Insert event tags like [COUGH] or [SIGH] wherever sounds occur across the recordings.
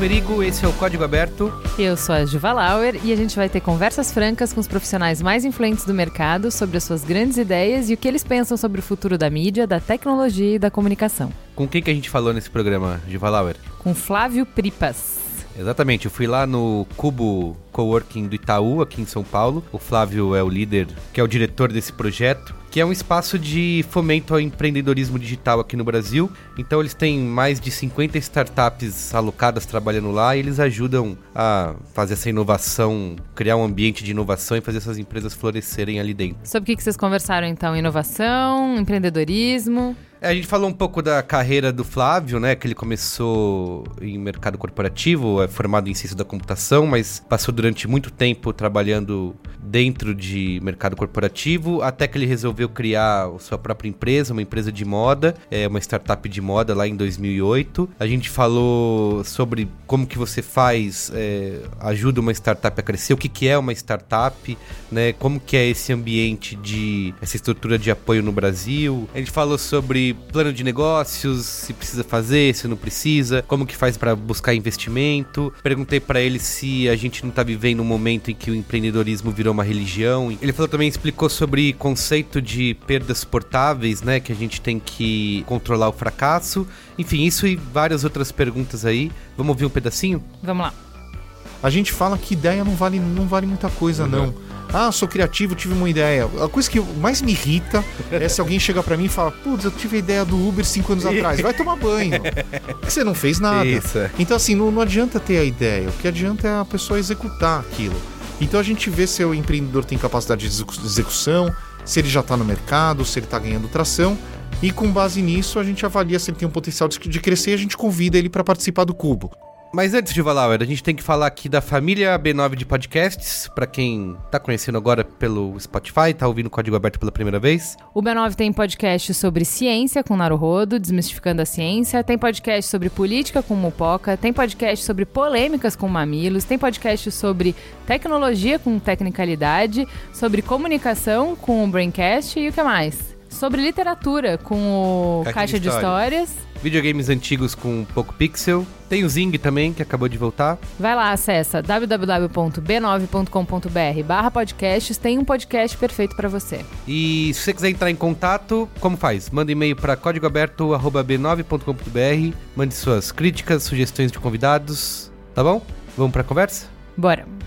Merigo, esse é o Código Aberto. Eu sou a Juva Lauer e a gente vai ter conversas francas com os profissionais mais influentes do mercado sobre as suas grandes ideias e o que eles pensam sobre o futuro da mídia, da tecnologia e da comunicação. Com quem que a gente falou nesse programa, Juva Lauer? Com Flávio Pripas. Exatamente, eu fui lá no Cubo Coworking do Itaú, aqui em São Paulo. O Flávio é o líder, que é o diretor desse projeto que é um espaço de fomento ao empreendedorismo digital aqui no Brasil. Então eles têm mais de 50 startups alocadas trabalhando lá e eles ajudam a fazer essa inovação, criar um ambiente de inovação e fazer essas empresas florescerem ali dentro. Sobre o que vocês conversaram então? Inovação, empreendedorismo? É, a gente falou um pouco da carreira do Flávio, né? Que ele começou em mercado corporativo, é formado em ciência da computação, mas passou durante muito tempo trabalhando dentro de mercado corporativo, até que ele resolveu criar sua própria empresa, uma empresa de moda, é uma startup de moda lá em 2008. A gente falou sobre como que você faz, é, ajuda uma startup a crescer, o que, que é uma startup, né? Como que é esse ambiente de essa estrutura de apoio no Brasil. A gente falou sobre plano de negócios, se precisa fazer, se não precisa, como que faz para buscar investimento. Perguntei para ele se a gente não tá vivendo um momento em que o empreendedorismo virou uma religião. Ele falou também explicou sobre conceito de perdas portáveis, né, que a gente tem que controlar o fracasso. Enfim, isso e várias outras perguntas aí. Vamos ouvir um pedacinho? Vamos lá. A gente fala que ideia não vale, não vale muita coisa, uhum. não. Ah, sou criativo, tive uma ideia. A coisa que mais me irrita é se alguém chega para mim e fala: Putz, eu tive a ideia do Uber cinco anos atrás. Vai tomar banho. [LAUGHS] Você não fez nada. Isso. Então, assim, não, não adianta ter a ideia. O que adianta é a pessoa executar aquilo. Então a gente vê se o empreendedor tem capacidade de execução, se ele já está no mercado, se ele está ganhando tração. E com base nisso, a gente avalia se ele tem um potencial de crescer e a gente convida ele para participar do Cubo. Mas antes de Valauer, a gente tem que falar aqui da família B9 de podcasts, para quem tá conhecendo agora pelo Spotify, tá ouvindo o Código Aberto pela primeira vez. O B9 tem podcast sobre ciência com Naruhodo, desmistificando a ciência, tem podcast sobre política com Mupoca, tem podcast sobre polêmicas com Mamilos, tem podcast sobre tecnologia com Tecnicalidade, sobre comunicação com o Braincast e o que mais? Sobre literatura com o Caixa, Caixa de, de Histórias. Histórias videogames antigos com pouco pixel. Tem o Zing também, que acabou de voltar. Vai lá, acessa www.b9.com.br barra podcasts, tem um podcast perfeito para você. E se você quiser entrar em contato, como faz? Manda e-mail para códigoaberto.b9.com.br, mande suas críticas, sugestões de convidados, tá bom? Vamos para a conversa? Bora.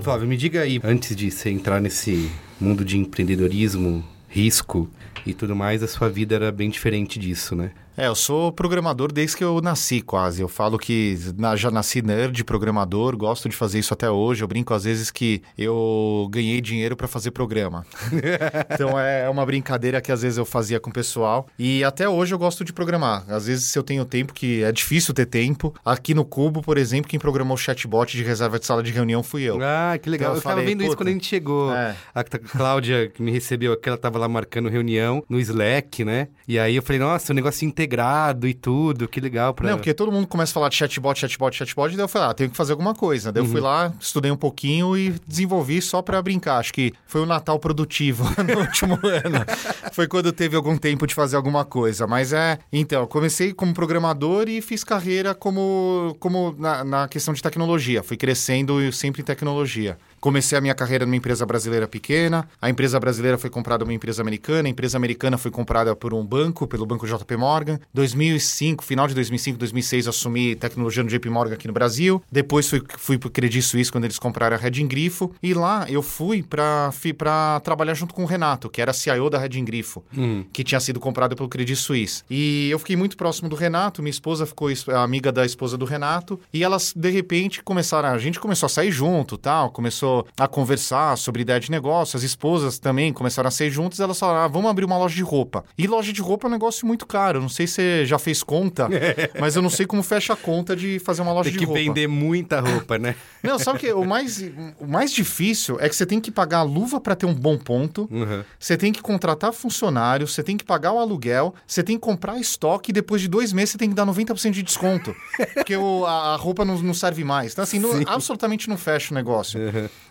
Então, Flávio, me diga aí, antes de você entrar nesse mundo de empreendedorismo, risco e tudo mais, a sua vida era bem diferente disso, né? É, eu sou programador desde que eu nasci, quase. Eu falo que já nasci nerd, programador, gosto de fazer isso até hoje. Eu brinco às vezes que eu ganhei dinheiro para fazer programa. [LAUGHS] então é uma brincadeira que às vezes eu fazia com o pessoal. E até hoje eu gosto de programar. Às vezes, se eu tenho tempo, que é difícil ter tempo. Aqui no Cubo, por exemplo, quem programou o chatbot de reserva de sala de reunião fui eu. Ah, que legal. Então, eu, eu falei, tava vendo isso quando a gente chegou. É. A Cláudia que me recebeu aqui, ela tava lá marcando reunião no Slack, né? E aí eu falei, nossa, o negócio integrado integrado e tudo, que legal. Pra... Não, porque todo mundo começa a falar de chatbot, chatbot, chatbot, e daí eu falei, ah, tenho que fazer alguma coisa. Daí uhum. eu fui uhum. lá, estudei um pouquinho e desenvolvi só para brincar. Acho que foi o Natal produtivo [LAUGHS] no último [LAUGHS] ano. Foi quando teve algum tempo de fazer alguma coisa. Mas é, então, comecei como programador e fiz carreira como, como na, na questão de tecnologia. Fui crescendo sempre em tecnologia. Comecei a minha carreira numa empresa brasileira pequena. A empresa brasileira foi comprada por uma empresa americana. A empresa americana foi comprada por um banco, pelo banco JP Morgan. Morgan. 2005, final de 2005, 2006, assumi tecnologia no JP Morgan aqui no Brasil. Depois fui, fui pro Credit Suisse quando eles compraram a Red Grifo. E lá eu fui para trabalhar junto com o Renato, que era CIO da Red Grifo, Hum. que tinha sido comprado pelo Credit Suisse. E eu fiquei muito próximo do Renato, minha esposa ficou amiga da esposa do Renato, e elas de repente começaram, a gente começou a sair junto, tal, começou a conversar sobre ideia de negócio, as esposas também começaram a sair juntas, elas falaram: ah, "Vamos abrir uma loja de roupa". E loja de roupa é um negócio muito caro, não sei se você já fez conta, [LAUGHS] mas eu não sei como fecha a conta de fazer uma loja Tem de que roupa. vender muita roupa, né? [LAUGHS] Não, sabe o que o mais o mais difícil é que você tem que pagar a luva para ter um bom ponto. Uhum. Você tem que contratar funcionário, você tem que pagar o aluguel, você tem que comprar estoque e depois de dois meses você tem que dar 90% de desconto. [LAUGHS] porque o- a, a roupa não, não serve mais. Então, assim, não- absolutamente não fecha o negócio.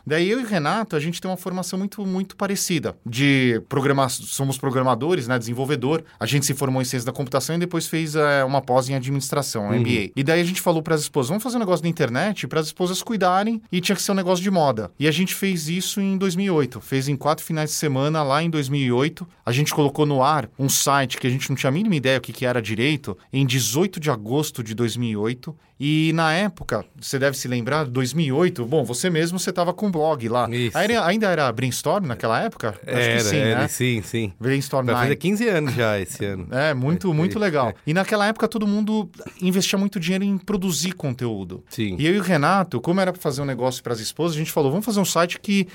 Daí eu e o Renato, a gente tem uma formação muito, muito parecida. De programar, somos programadores, né? Desenvolvedor. A gente se formou em ciência da computação e depois fez eh, uma pós em administração, um MBA. E daí a gente falou para as esposas: vamos fazer um negócio na internet para as esposas cuidarem e tinha que ser um negócio de moda. E a gente fez isso em 2008. Fez em quatro finais de semana lá em 2008. A gente colocou no ar um site que a gente não tinha a mínima ideia o que, que era direito em 18 de agosto de 2008. E na época, você deve se lembrar, 2008, bom, você mesmo, você estava com um blog lá. Isso. Ainda, ainda era Brainstorm naquela época? Acho era, que sim, era, né? sim, sim. Brainstorm Vai fazer 9. 15 anos já esse ano. [LAUGHS] É, muito, muito legal. E naquela época todo mundo investia muito dinheiro em produzir conteúdo. Sim. E eu e o Renato, como era para fazer um negócio para as esposas, a gente falou, vamos fazer um site que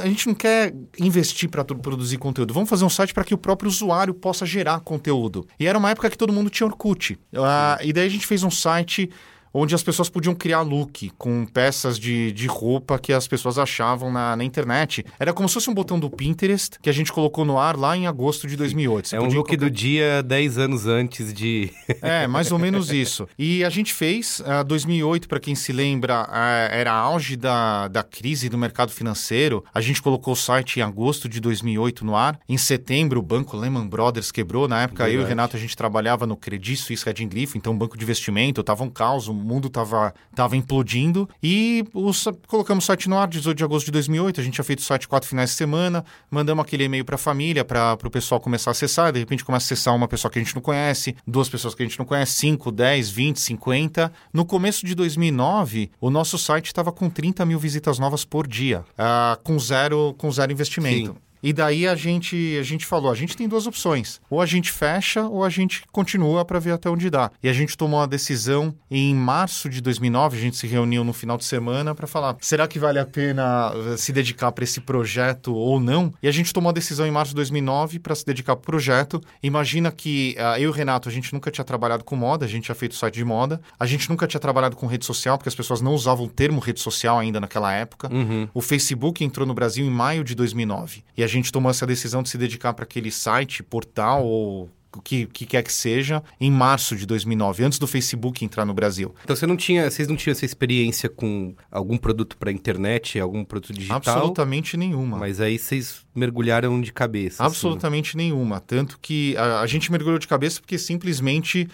a gente não quer investir para produzir conteúdo, vamos fazer um site para que o próprio usuário possa gerar conteúdo. E era uma época que todo mundo tinha Orkut. Ah, e daí a gente fez um site onde as pessoas podiam criar look com peças de, de roupa que as pessoas achavam na, na internet. Era como se fosse um botão do Pinterest que a gente colocou no ar lá em agosto de 2008. Você É um look colocar- do dia 10 anos antes de. [LAUGHS] é, mais ou menos isso. E a gente fez, ah, 2008, para quem se lembra, ah, era auge da, da crise do mercado financeiro. A gente colocou o site em agosto de 2008 no ar. Em setembro, o banco Lehman Brothers quebrou. Na época, eu e o Verdade. Renato, a gente trabalhava no Credit Suisse Red Grifo, então banco de investimento, tava um caos, o mundo tava, tava implodindo. E o sa- colocamos o site no ar, 18 de agosto de 2008. A gente tinha feito o site quatro finais de semana, mandamos aquele e-mail para a família, para o pessoal começar a acessar. De repente começa a acessar uma pessoa que a gente não conhece, duas pessoas que a gente não conhece, 5, 10, 20, 50. No começo de 2009, o nosso site estava com 30 mil visitas novas por dia, ah, com, zero, com zero investimento. Sim. E daí a gente, a gente falou, a gente tem duas opções. Ou a gente fecha ou a gente continua para ver até onde dá. E a gente tomou a decisão em março de 2009, a gente se reuniu no final de semana para falar, será que vale a pena eh, se dedicar para esse projeto ou não? E a gente tomou a decisão em março de 2009 para se dedicar para o projeto. Imagina que ah, eu e o Renato, a gente nunca tinha trabalhado com moda, a gente tinha feito site de moda, a gente nunca tinha trabalhado com rede social, porque as pessoas não usavam o termo rede social ainda naquela época. Uhum. O Facebook entrou no Brasil em maio de 2009 e a gente tomou essa decisão de se dedicar para aquele site, portal ou o que, que quer que seja em março de 2009, antes do Facebook entrar no Brasil. Então você não tinha, vocês não tinham essa experiência com algum produto para internet, algum produto digital? Absolutamente nenhuma. Mas aí vocês mergulharam de cabeça. assim. Absolutamente nenhuma. Tanto que a, a gente mergulhou de cabeça porque simplesmente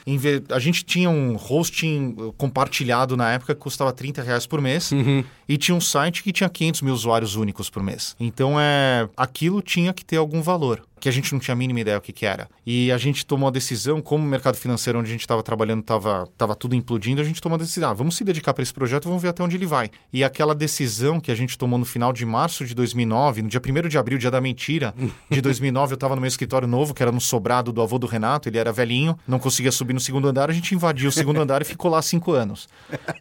a gente tinha um hosting uh, compartilhado na época que custava 30 reais por mês Uhum. e tinha um site que tinha 500 mil usuários únicos por mês. Então é aquilo tinha que ter algum valor. Que a gente não tinha a mínima ideia o que, que era. E a gente tomou a decisão, como o mercado financeiro onde a gente estava trabalhando estava tava tudo implodindo, a gente tomou a decisão: ah, vamos se dedicar para esse projeto, vamos ver até onde ele vai. E aquela decisão que a gente tomou no final de março de 2009, no dia 1 de abril, dia da mentira, de [LAUGHS] 2009, eu estava no meu escritório novo, que era no sobrado do avô do Renato, ele era velhinho, não conseguia subir no segundo andar, a gente invadiu o segundo andar e ficou lá cinco anos.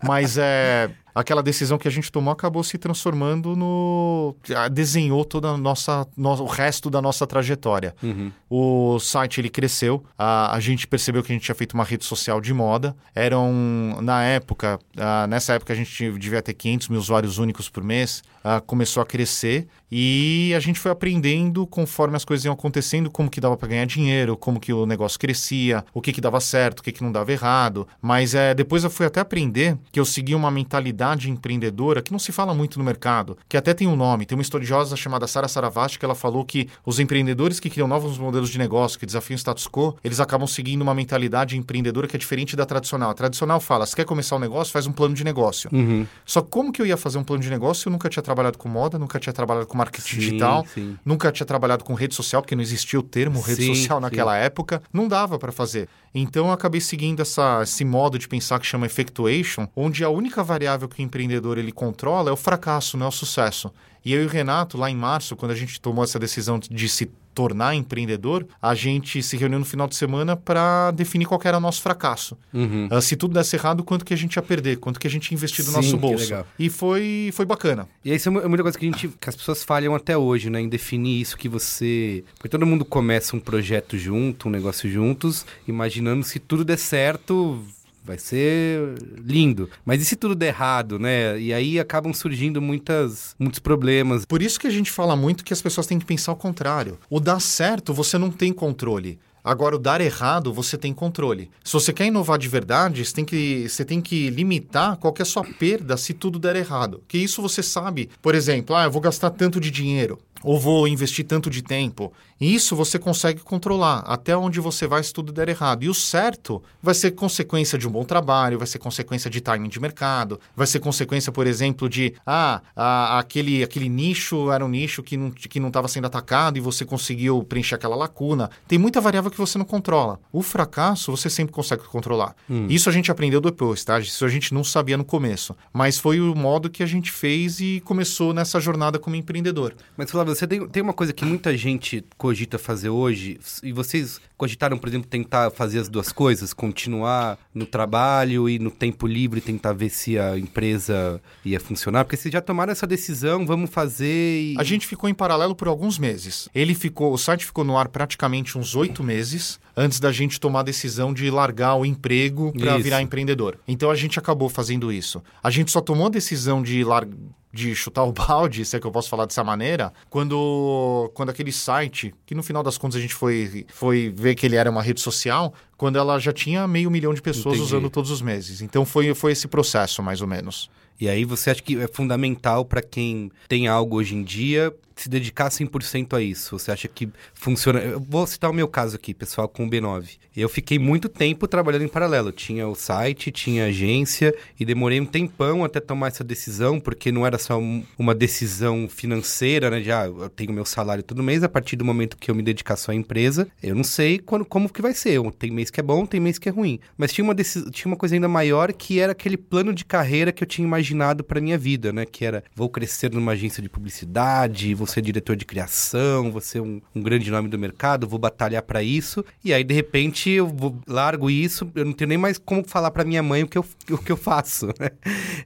Mas é. Aquela decisão que a gente tomou acabou se transformando no. ah, desenhou toda a nossa, no- o resto da nossa trajetória. Uhum. O site ele cresceu, a, a gente percebeu que a gente tinha feito uma rede social de moda. Eram, na época, ah, nessa época a gente devia ter 500 mil usuários únicos por mês. Ah, começou a crescer e a gente foi aprendendo conforme as coisas iam acontecendo, como que dava para ganhar dinheiro, como que o negócio crescia, o que que dava certo, o que que não dava errado. Mas é, depois eu fui até aprender que eu segui uma mentalidade empreendedora que não se fala muito no mercado, que até tem um nome. Tem uma estudiosa chamada Sara Saravati que ela falou que os empreendedores que criam novos modelos de negócio, que desafiam o status quo, eles acabam seguindo uma mentalidade empreendedora que é diferente da tradicional. A tradicional fala, se quer começar um negócio, faz um plano de negócio. Uhum. Só como que eu ia fazer um plano de negócio se eu nunca tinha trabalhado com moda, nunca tinha trabalhado com marketing Sim, digital, sim. nunca tinha trabalhado com rede social, porque não existia o termo rede Sim, social naquela época. Não dava para fazer. Então eu acabei seguindo essa, esse modo de pensar que chama effectuation, onde a única variável que o empreendedor ele controla é o fracasso, não é o sucesso. E eu e o Renato, lá em março, quando a gente tomou essa decisão de se tornar empreendedor, a gente se reuniu no final de semana para definir qual era o nosso fracasso. Uhum. Ah, se tudo desse errado, quanto que a gente ia perder, quanto que a gente ia investir do Sim, nosso bolso. E foi, foi bacana. E isso é é muita coisa que, a gente, que as pessoas falham até hoje, né? Em definir isso que você. Porque todo mundo começa um projeto junto, um negócio juntos, imaginando se tudo der certo. Vai ser lindo. Mas e se tudo der errado, né? E aí acabam surgindo muitas, muitos problemas. Por isso que a gente fala muito que as pessoas têm que pensar o contrário. O dar certo, você não tem controle. Agora, o dar errado, você tem controle. Se você quer inovar de verdade, você tem que, você tem que limitar qual que é a sua perda se tudo der errado. Que isso você sabe. Por exemplo, ah, eu vou gastar tanto de dinheiro. Ou vou investir tanto de tempo. E isso você consegue controlar até onde você vai se tudo der errado. E o certo vai ser consequência de um bom trabalho, vai ser consequência de timing de mercado, vai ser consequência, por exemplo, de ah, a- aquele, aquele nicho era um nicho que não que não estava sendo atacado e você conseguiu preencher aquela lacuna. Tem muita variável que você não controla. O fracasso você sempre consegue controlar. Isso a gente aprendeu depois, tá? Isso a gente não sabia no começo. Mas foi o modo que a gente fez e começou nessa jornada como empreendedor. Mas, Flávio, você tem, tem uma coisa que muita gente cogita fazer hoje, e vocês cogitaram, por exemplo, tentar fazer as duas coisas, continuar no trabalho e no tempo livre tentar ver se a empresa ia funcionar, porque vocês já tomaram essa decisão, vamos fazer e... A gente ficou em paralelo por alguns meses. Ele ficou, o site ficou no ar praticamente uns oito meses antes da gente tomar a decisão de largar o emprego para virar empreendedor. Então a gente acabou fazendo isso. A gente só tomou a decisão de lar... de chutar o [LAUGHS] balde, se é que eu posso falar dessa maneira, quando, quando aquele site, que no final das contas a gente foi, foi ver que ele era uma rede social, quando ela já tinha meio milhão de pessoas Entendi. usando todos os meses. Então foi, foi esse processo, mais ou menos. E aí você acha que é fundamental para quem tem algo hoje em dia se dedicar 100% a isso? Você acha que funciona? Eu vou citar o meu caso aqui, pessoal, com o B9. Eu fiquei muito tempo trabalhando em paralelo. Tinha o site, tinha a agência e demorei um tempão até tomar essa decisão, porque não era só um- uma decisão financeira, né? De, ah, eu tenho meu salário todo mês, a partir do momento que eu me dedicar só à empresa, eu não sei quando, como que vai ser. Tem mês que é bom, tem mês que é ruim. Mas tinha uma, deci- tinha uma coisa ainda maior que era aquele plano de carreira que eu tinha imaginado para minha vida, né? Que era, vou crescer numa agência de publicidade, vou ser diretor de criação, vou ser um, um grande nome do mercado, vou batalhar para isso. E aí, de repente, eu vou, largo isso, eu não tenho nem mais como falar para minha mãe o que eu, o que eu faço, né?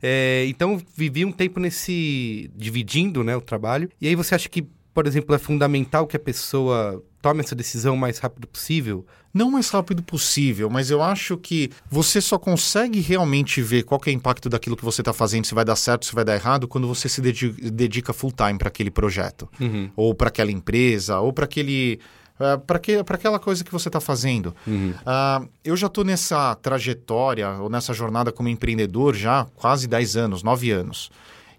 É, então, vivi um tempo nesse... dividindo, né, o trabalho. E aí, você acha que, por exemplo, é fundamental que a pessoa tome essa decisão o mais rápido possível? Não o mais rápido possível, mas eu acho que você só consegue realmente ver qual é o impacto daquilo que você está fazendo, se vai dar certo, se vai dar errado, quando você se dedi- dedica full time para aquele projeto, Uhum. ou para aquela empresa, ou para aquele para aquela coisa que você está fazendo. Uhum. Ah, eu já estou nessa trajetória, ou nessa jornada como empreendedor já quase 10 anos, 9 anos.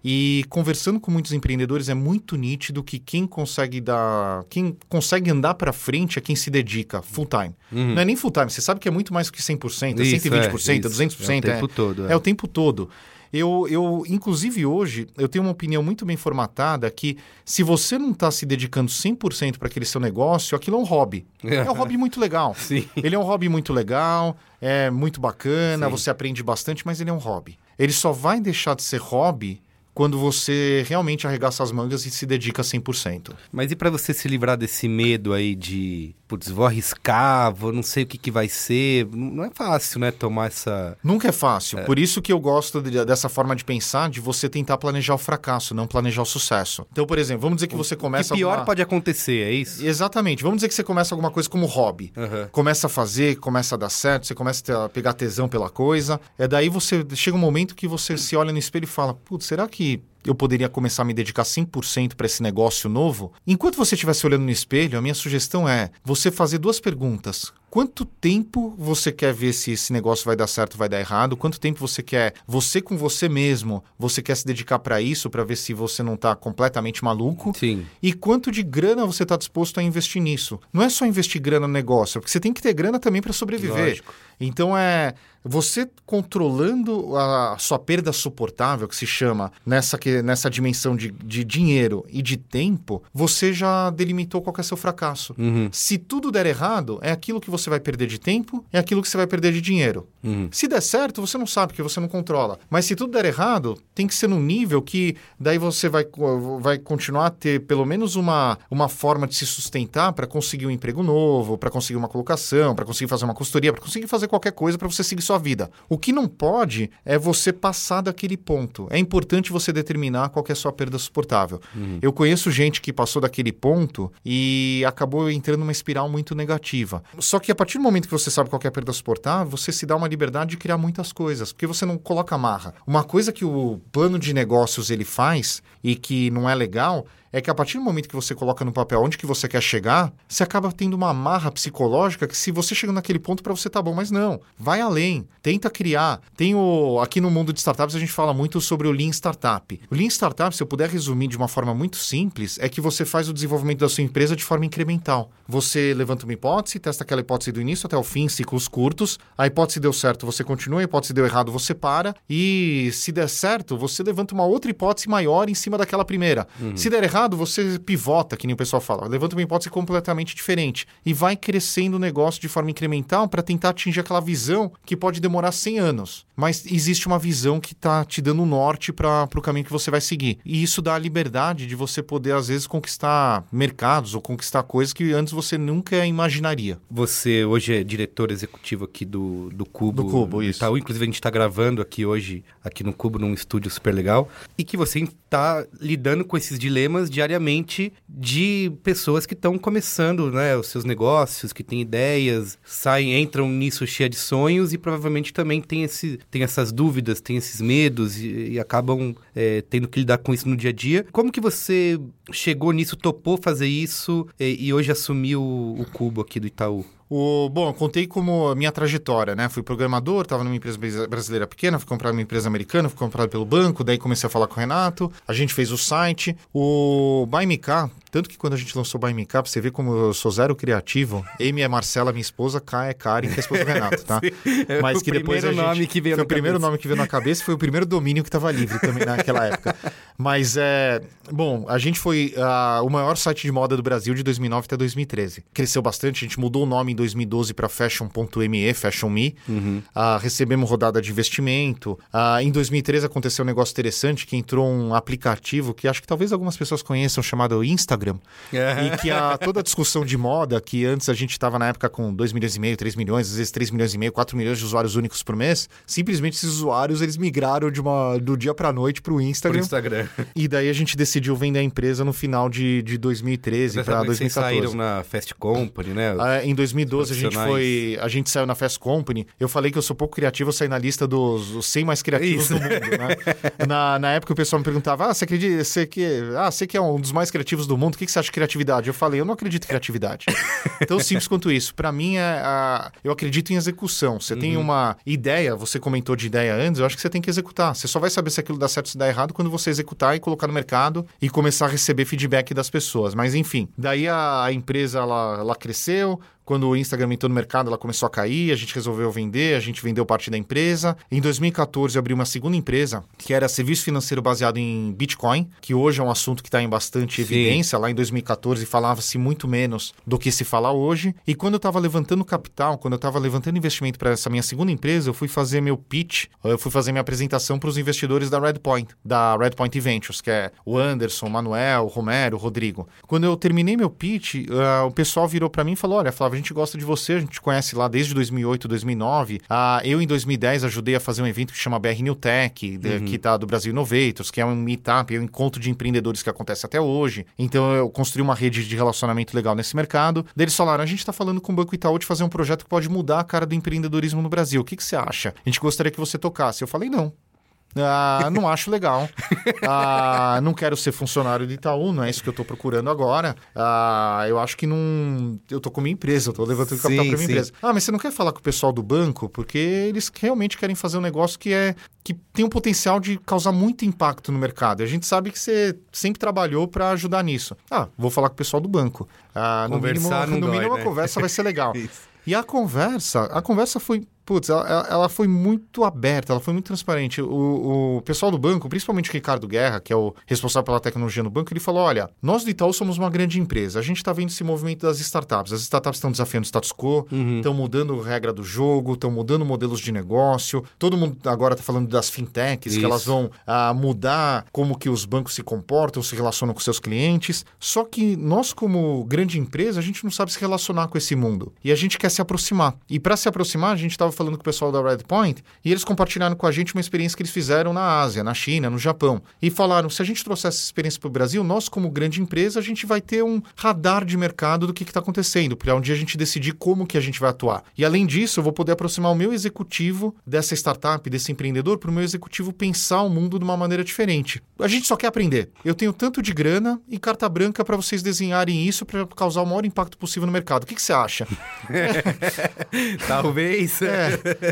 E conversando com muitos empreendedores é muito nítido que quem consegue dar, quem consegue andar para frente é quem se dedica full time. Não é nem full time, você sabe que é muito mais do que 100%, é Isso, 120%, é, isso. 200%, É o tempo todo, é. É o tempo todo. Eu, eu, inclusive hoje, eu tenho uma opinião muito bem formatada que se você não está se dedicando 100% para aquele seu negócio, aquilo é um hobby. É um hobby muito legal. [LAUGHS] Sim. Ele é um hobby muito legal, é muito bacana, Sim. você aprende bastante, mas ele é um hobby. Ele só vai deixar de ser hobby quando você realmente arregaça as mangas e se dedica 100%. Mas e pra você se livrar desse medo aí de, putz, vou arriscar, vou não sei o que, que vai ser? Não é fácil, né, tomar essa. Nunca é fácil. Por isso que eu gosto de- dessa forma de pensar, de você tentar planejar o fracasso, não planejar o sucesso. Então, por exemplo, vamos dizer que você O começa que pior alguma- pode acontecer, é isso? Exatamente. Vamos dizer que você começa alguma coisa como hobby. Aham. Começa a fazer, começa a dar certo, você começa a pegar tesão pela coisa. É daí você chega um momento que você se olha no espelho e fala: Putz, será que eu poderia começar a me dedicar 100% para esse negócio novo? Enquanto você estiver se olhando no espelho, a minha sugestão é você fazer duas perguntas. Quanto tempo você quer ver se esse negócio vai dar certo ou vai dar errado? Quanto tempo você quer, você com você mesmo, você quer se dedicar para isso, para ver se você não está completamente maluco? Sim. E quanto de grana você está disposto a investir nisso? Não é só investir grana no negócio, porque você tem que ter grana também para sobreviver. Lógico. Então é você controlando a sua perda suportável, que se chama nessa, que, nessa dimensão de, de dinheiro e de tempo, você já delimitou qual é seu fracasso. Uhum. Se tudo der errado, é aquilo que você vai perder de tempo, é aquilo que você vai perder de dinheiro. Uhum. Se der certo, você não sabe, porque você não controla. Mas se tudo der errado, tem que ser num nível que daí você vai, vai continuar a ter pelo menos uma, uma forma de se sustentar para conseguir um emprego novo, para conseguir uma colocação, para conseguir fazer uma consultoria, para conseguir fazer qualquer coisa para você seguir sua vida. O que não pode é você passar daquele ponto. É importante você determinar qual é a sua perda suportável. Eu conheço gente que passou daquele ponto e acabou entrando numa espiral muito negativa. Só que a partir do momento que você sabe qual é a perda suportável, você se dá uma liberdade de criar muitas coisas, porque você não coloca amarra. Uma coisa que o plano de negócios ele faz e que não é legal é que a partir do momento que você coloca no papel onde que você quer chegar, você acaba tendo uma amarra psicológica que se você chega naquele ponto para você tá bom, mas não, vai além, tenta criar. Tem o aqui no mundo de startups a gente fala muito sobre o Lean Startup. O Lean Startup, se eu puder resumir de uma forma muito simples, é que você faz o desenvolvimento da sua empresa de forma incremental. Você levanta uma hipótese, testa aquela hipótese do início até o fim, ciclos curtos. A hipótese deu certo, você continua, a hipótese deu errado, você para e se der certo, você levanta uma outra hipótese maior em cima daquela primeira. Se der errado, você pivota, que nem o pessoal fala. Levanta uma hipótese completamente diferente. E vai crescendo o negócio de forma incremental para tentar atingir aquela visão que pode demorar 100 anos. Mas existe uma visão que está te dando um norte para o caminho que você vai seguir. E isso dá a liberdade de você poder, às vezes, conquistar mercados ou conquistar coisas que antes você nunca imaginaria. Você hoje é diretor executivo aqui do, do Cubo. Do Cubo, isso. Itaú. Inclusive, a gente está gravando aqui hoje, aqui no Cubo, num estúdio super legal. E que você está lidando com esses dilemas diariamente de pessoas que estão começando né, os seus negócios, que têm ideias, saem, entram nisso cheia de sonhos e provavelmente também tem, esse, tem essas dúvidas, tem esses medos e, e acabam é, tendo que lidar com isso no dia a dia. Como que você chegou nisso, topou fazer isso e, e hoje assumiu o Cubo aqui do Itaú? O, bom, eu contei como a minha trajetória, né? Fui programador, estava numa empresa brasileira pequena, fui comprar numa empresa americana, fui comprado pelo banco, daí comecei a falar com o Renato, a gente fez o site. O BuyMK, tanto que quando a gente lançou o BuyMK, pra você ver como eu sou zero criativo, Amy é Marcela, minha esposa, K é Karen, que é a esposa do Renato, tá? [LAUGHS] Mas o que depois a primeiro gente... nome que veio foi na o primeiro cabeça. nome que veio na cabeça, foi o primeiro domínio que estava livre também naquela época. Mas é. Bom, a gente foi ah, o maior site de moda do Brasil de 2009 até 2013. Cresceu bastante, a gente mudou o nome 2012 para Fashion.me, Fashion Me. Ah, recebemos rodada de investimento. Ah, em 2013 aconteceu um negócio interessante que entrou um aplicativo que acho que talvez algumas pessoas conheçam chamado Instagram. E que a, [LAUGHS] toda a discussão de moda, que antes a gente estava na época com 2 milhões e meio, 3 milhões, às vezes 3 milhões e meio, 4 milhões de usuários únicos por mês, simplesmente esses usuários eles migraram de uma, do dia para noite para o Pro Instagram. Instagram. E daí a gente decidiu vender a empresa no final de, de 2013 Você para sabe que vocês 2014. saíram na Fast Company, né? Ah, em 2012 a gente foi, a gente saiu na Fast Company. Eu falei que eu sou pouco criativo, eu saí na lista dos, dos 100 mais criativos Isso. do mundo, né? [LAUGHS] na, na época o pessoal me perguntava: "Ah, você acredita, você que, ah, você que é um dos mais criativos do mundo, o que, que você acha de criatividade?" Eu falei: "Eu não acredito em criatividade." [LAUGHS] Tão simples quanto isso. Para mim é a- eu acredito em execução. Você tem uma ideia, você comentou de ideia antes, eu acho que você tem que executar. Você só vai saber se aquilo dá certo ou se dá errado quando você executar e colocar no mercado e começar a receber feedback das pessoas. Mas enfim, daí a, a empresa ela, ela cresceu. Quando o Instagram entrou no mercado, ela começou a cair, a gente resolveu vender, a gente vendeu parte da empresa. Em 2014, eu abri uma segunda empresa, que era serviço financeiro baseado em Bitcoin, que hoje é um assunto que está em bastante Sim. evidência. Lá em 2014 falava-se muito menos do que se fala hoje. E quando eu estava levantando capital, quando eu estava levantando investimento para essa minha segunda empresa, eu fui fazer meu pitch, eu fui fazer minha apresentação para os investidores da Redpoint, da Redpoint Ventures, que é o Anderson, o Manuel, o Romero, o Rodrigo. Quando eu terminei meu pitch, ah, o pessoal virou para mim e falou: Olha, Flávio, gente gosta de você, a gente te conhece lá desde 2008, 2009. Ah, eu, em 2010, ajudei a fazer um evento que chama BR New Tech, de- que tá do Brasil Innovators, que é um meetup, é um encontro de empreendedores que acontece até hoje. Então, eu construí uma rede de relacionamento legal nesse mercado. Eles falaram: a gente está falando com o Banco Itaú de fazer um projeto que pode mudar a cara do empreendedorismo no Brasil. O que, que você acha? A gente gostaria que você tocasse. Eu falei: não. Ah, não acho legal. Ah, não quero ser funcionário de Itaú, não é isso que eu tô procurando agora. Ah, eu acho que não. Eu tô com minha empresa, eu tô levantando capital para minha sim. empresa. Ah, mas você não quer falar com o pessoal do banco? Porque eles realmente querem fazer um negócio que é que tem um potencial de causar muito impacto no mercado. E a gente sabe que você sempre trabalhou para ajudar nisso. Ah, vou falar com o pessoal do banco. Ah, no Conversar mínimo, não no dói, mínimo né? a conversa vai ser legal. [LAUGHS] E a conversa, a conversa foi putz, ela, ela- foi muito aberta, ela foi muito transparente. O, o pessoal do banco, principalmente o Ricardo Guerra, que é o responsável pela tecnologia no banco, ele falou: olha, nós do Itaú somos uma grande empresa. A gente está vendo esse movimento das startups. As startups estão desafiando o status quo, estão mudando a regra do jogo, estão mudando modelos de negócio. Todo mundo agora está falando das fintechs, Isso. que elas vão ah, mudar como que os bancos se comportam, se relacionam com seus clientes. Só que nós, como grande empresa, a gente não sabe se relacionar com esse mundo. E a gente quer se aproximar. E para se aproximar, a gente estava falando com o pessoal da Redpoint e eles compartilharam com a gente uma experiência que eles fizeram na Ásia, na China, no Japão. E falaram: se a gente trouxer essa experiência para o Brasil, nós, como grande empresa, a gente vai ter um radar de mercado do que está acontecendo, para um dia a gente decidir como que a gente vai atuar. E além disso, eu vou poder aproximar o meu executivo dessa startup, desse empreendedor, para o meu executivo pensar o mundo de uma maneira diferente. A gente só quer aprender. Eu tenho tanto de grana e carta branca para vocês desenharem isso para causar o maior impacto possível no mercado. O que, que você acha? [LAUGHS] Talvez. É,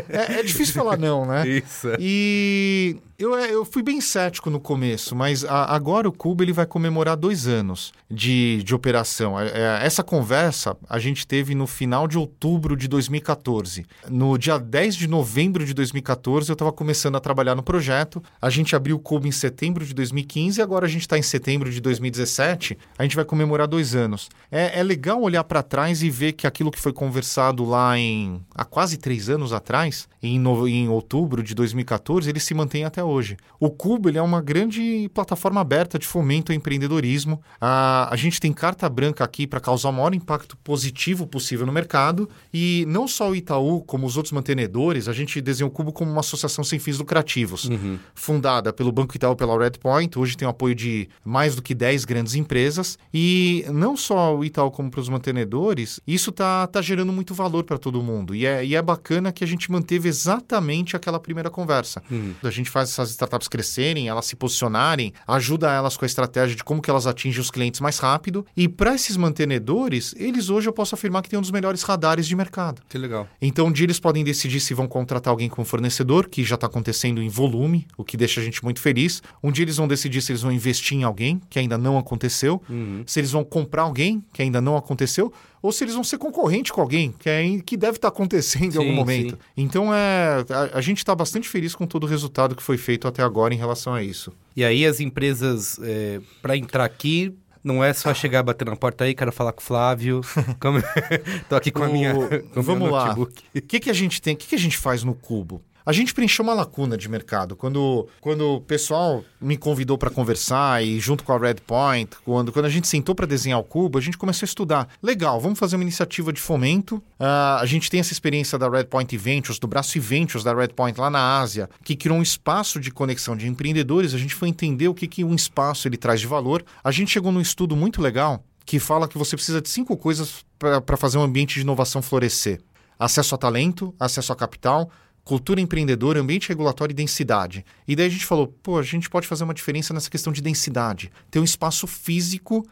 é, é difícil falar não, né? [LAUGHS] Isso. E eu, é, eu fui bem cético no começo, mas a- agora o Cuba ele vai comemorar dois anos de, de operação. É, é, essa conversa a gente teve no final de outubro de 2014. No dia 10 de novembro de 2014, eu estava começando a trabalhar no projeto. A gente abriu o Cuba em setembro de 2015 e agora a gente está em setembro de 2017. A gente vai comemorar dois anos. É, é legal olhar para trás e ver que aquilo que foi conversado lá em há quase três anos atrás, em, no- em outubro de 2014, ele se mantém até hoje. O Cubo ele é uma grande plataforma aberta de fomento ao empreendedorismo. A, a gente tem carta branca aqui para causar o maior impacto positivo possível no mercado. E não só o Itaú, como os outros mantenedores, a gente desenha o Cubo como uma associação sem fins lucrativos, fundada pelo Banco Itaú pela Redpoint. Hoje tem o apoio de mais do que 10 grandes empresas. E não só o Itaú como para os mantenedores, isso tá, tá gerando muito valor para todo mundo. E é, e é bacana que a gente manteve exatamente aquela primeira conversa. A gente faz essas startups crescerem, elas se posicionarem, ajuda elas com a estratégia de como que elas atingem os clientes mais rápido. E para esses mantenedores, eles hoje eu posso afirmar que têm um dos melhores radares de mercado. Que legal. Então, um dia eles podem decidir se vão contratar alguém como fornecedor, que já está acontecendo em volume, o que deixa a gente muito feliz. Um dia eles vão decidir se eles vão investir em alguém, que ainda não aconteceu. Se eles vão comprar alguém, que ainda não aconteceu. Ou se eles vão ser concorrente com alguém, que, é, que deve estar acontecendo em algum Sim, momento. sim. Então, é, a, a gente está bastante feliz com todo o resultado que foi feito até agora em relação a isso. E aí as empresas, é, para entrar aqui, não é só chegar bater na porta aí, quero falar com o Flávio. [LAUGHS] Como... [LAUGHS] Tô aqui com a minha. Com Vamos lá. O que, que a gente tem? O que, que a gente faz no Cubo? A gente preencheu uma lacuna de mercado. Quando, quando o pessoal me convidou para conversar e junto com a Redpoint, quando, quando a gente sentou para desenhar o Cubo, a gente começou a estudar. Legal, vamos fazer uma iniciativa de fomento. Ah, a gente tem essa experiência da Redpoint Ventures, do braço Ventures da Redpoint lá na Ásia, que criou um espaço de conexão de empreendedores. A gente foi entender o que, que um espaço ele traz de valor. A gente chegou num estudo muito legal que fala que você precisa de cinco coisas para fazer um ambiente de inovação florescer: acesso a talento, acesso a capital, cultura empreendedora, ambiente regulatório e densidade. E daí a gente falou, pô, a gente pode fazer uma diferença nessa questão de densidade. Ter um espaço físico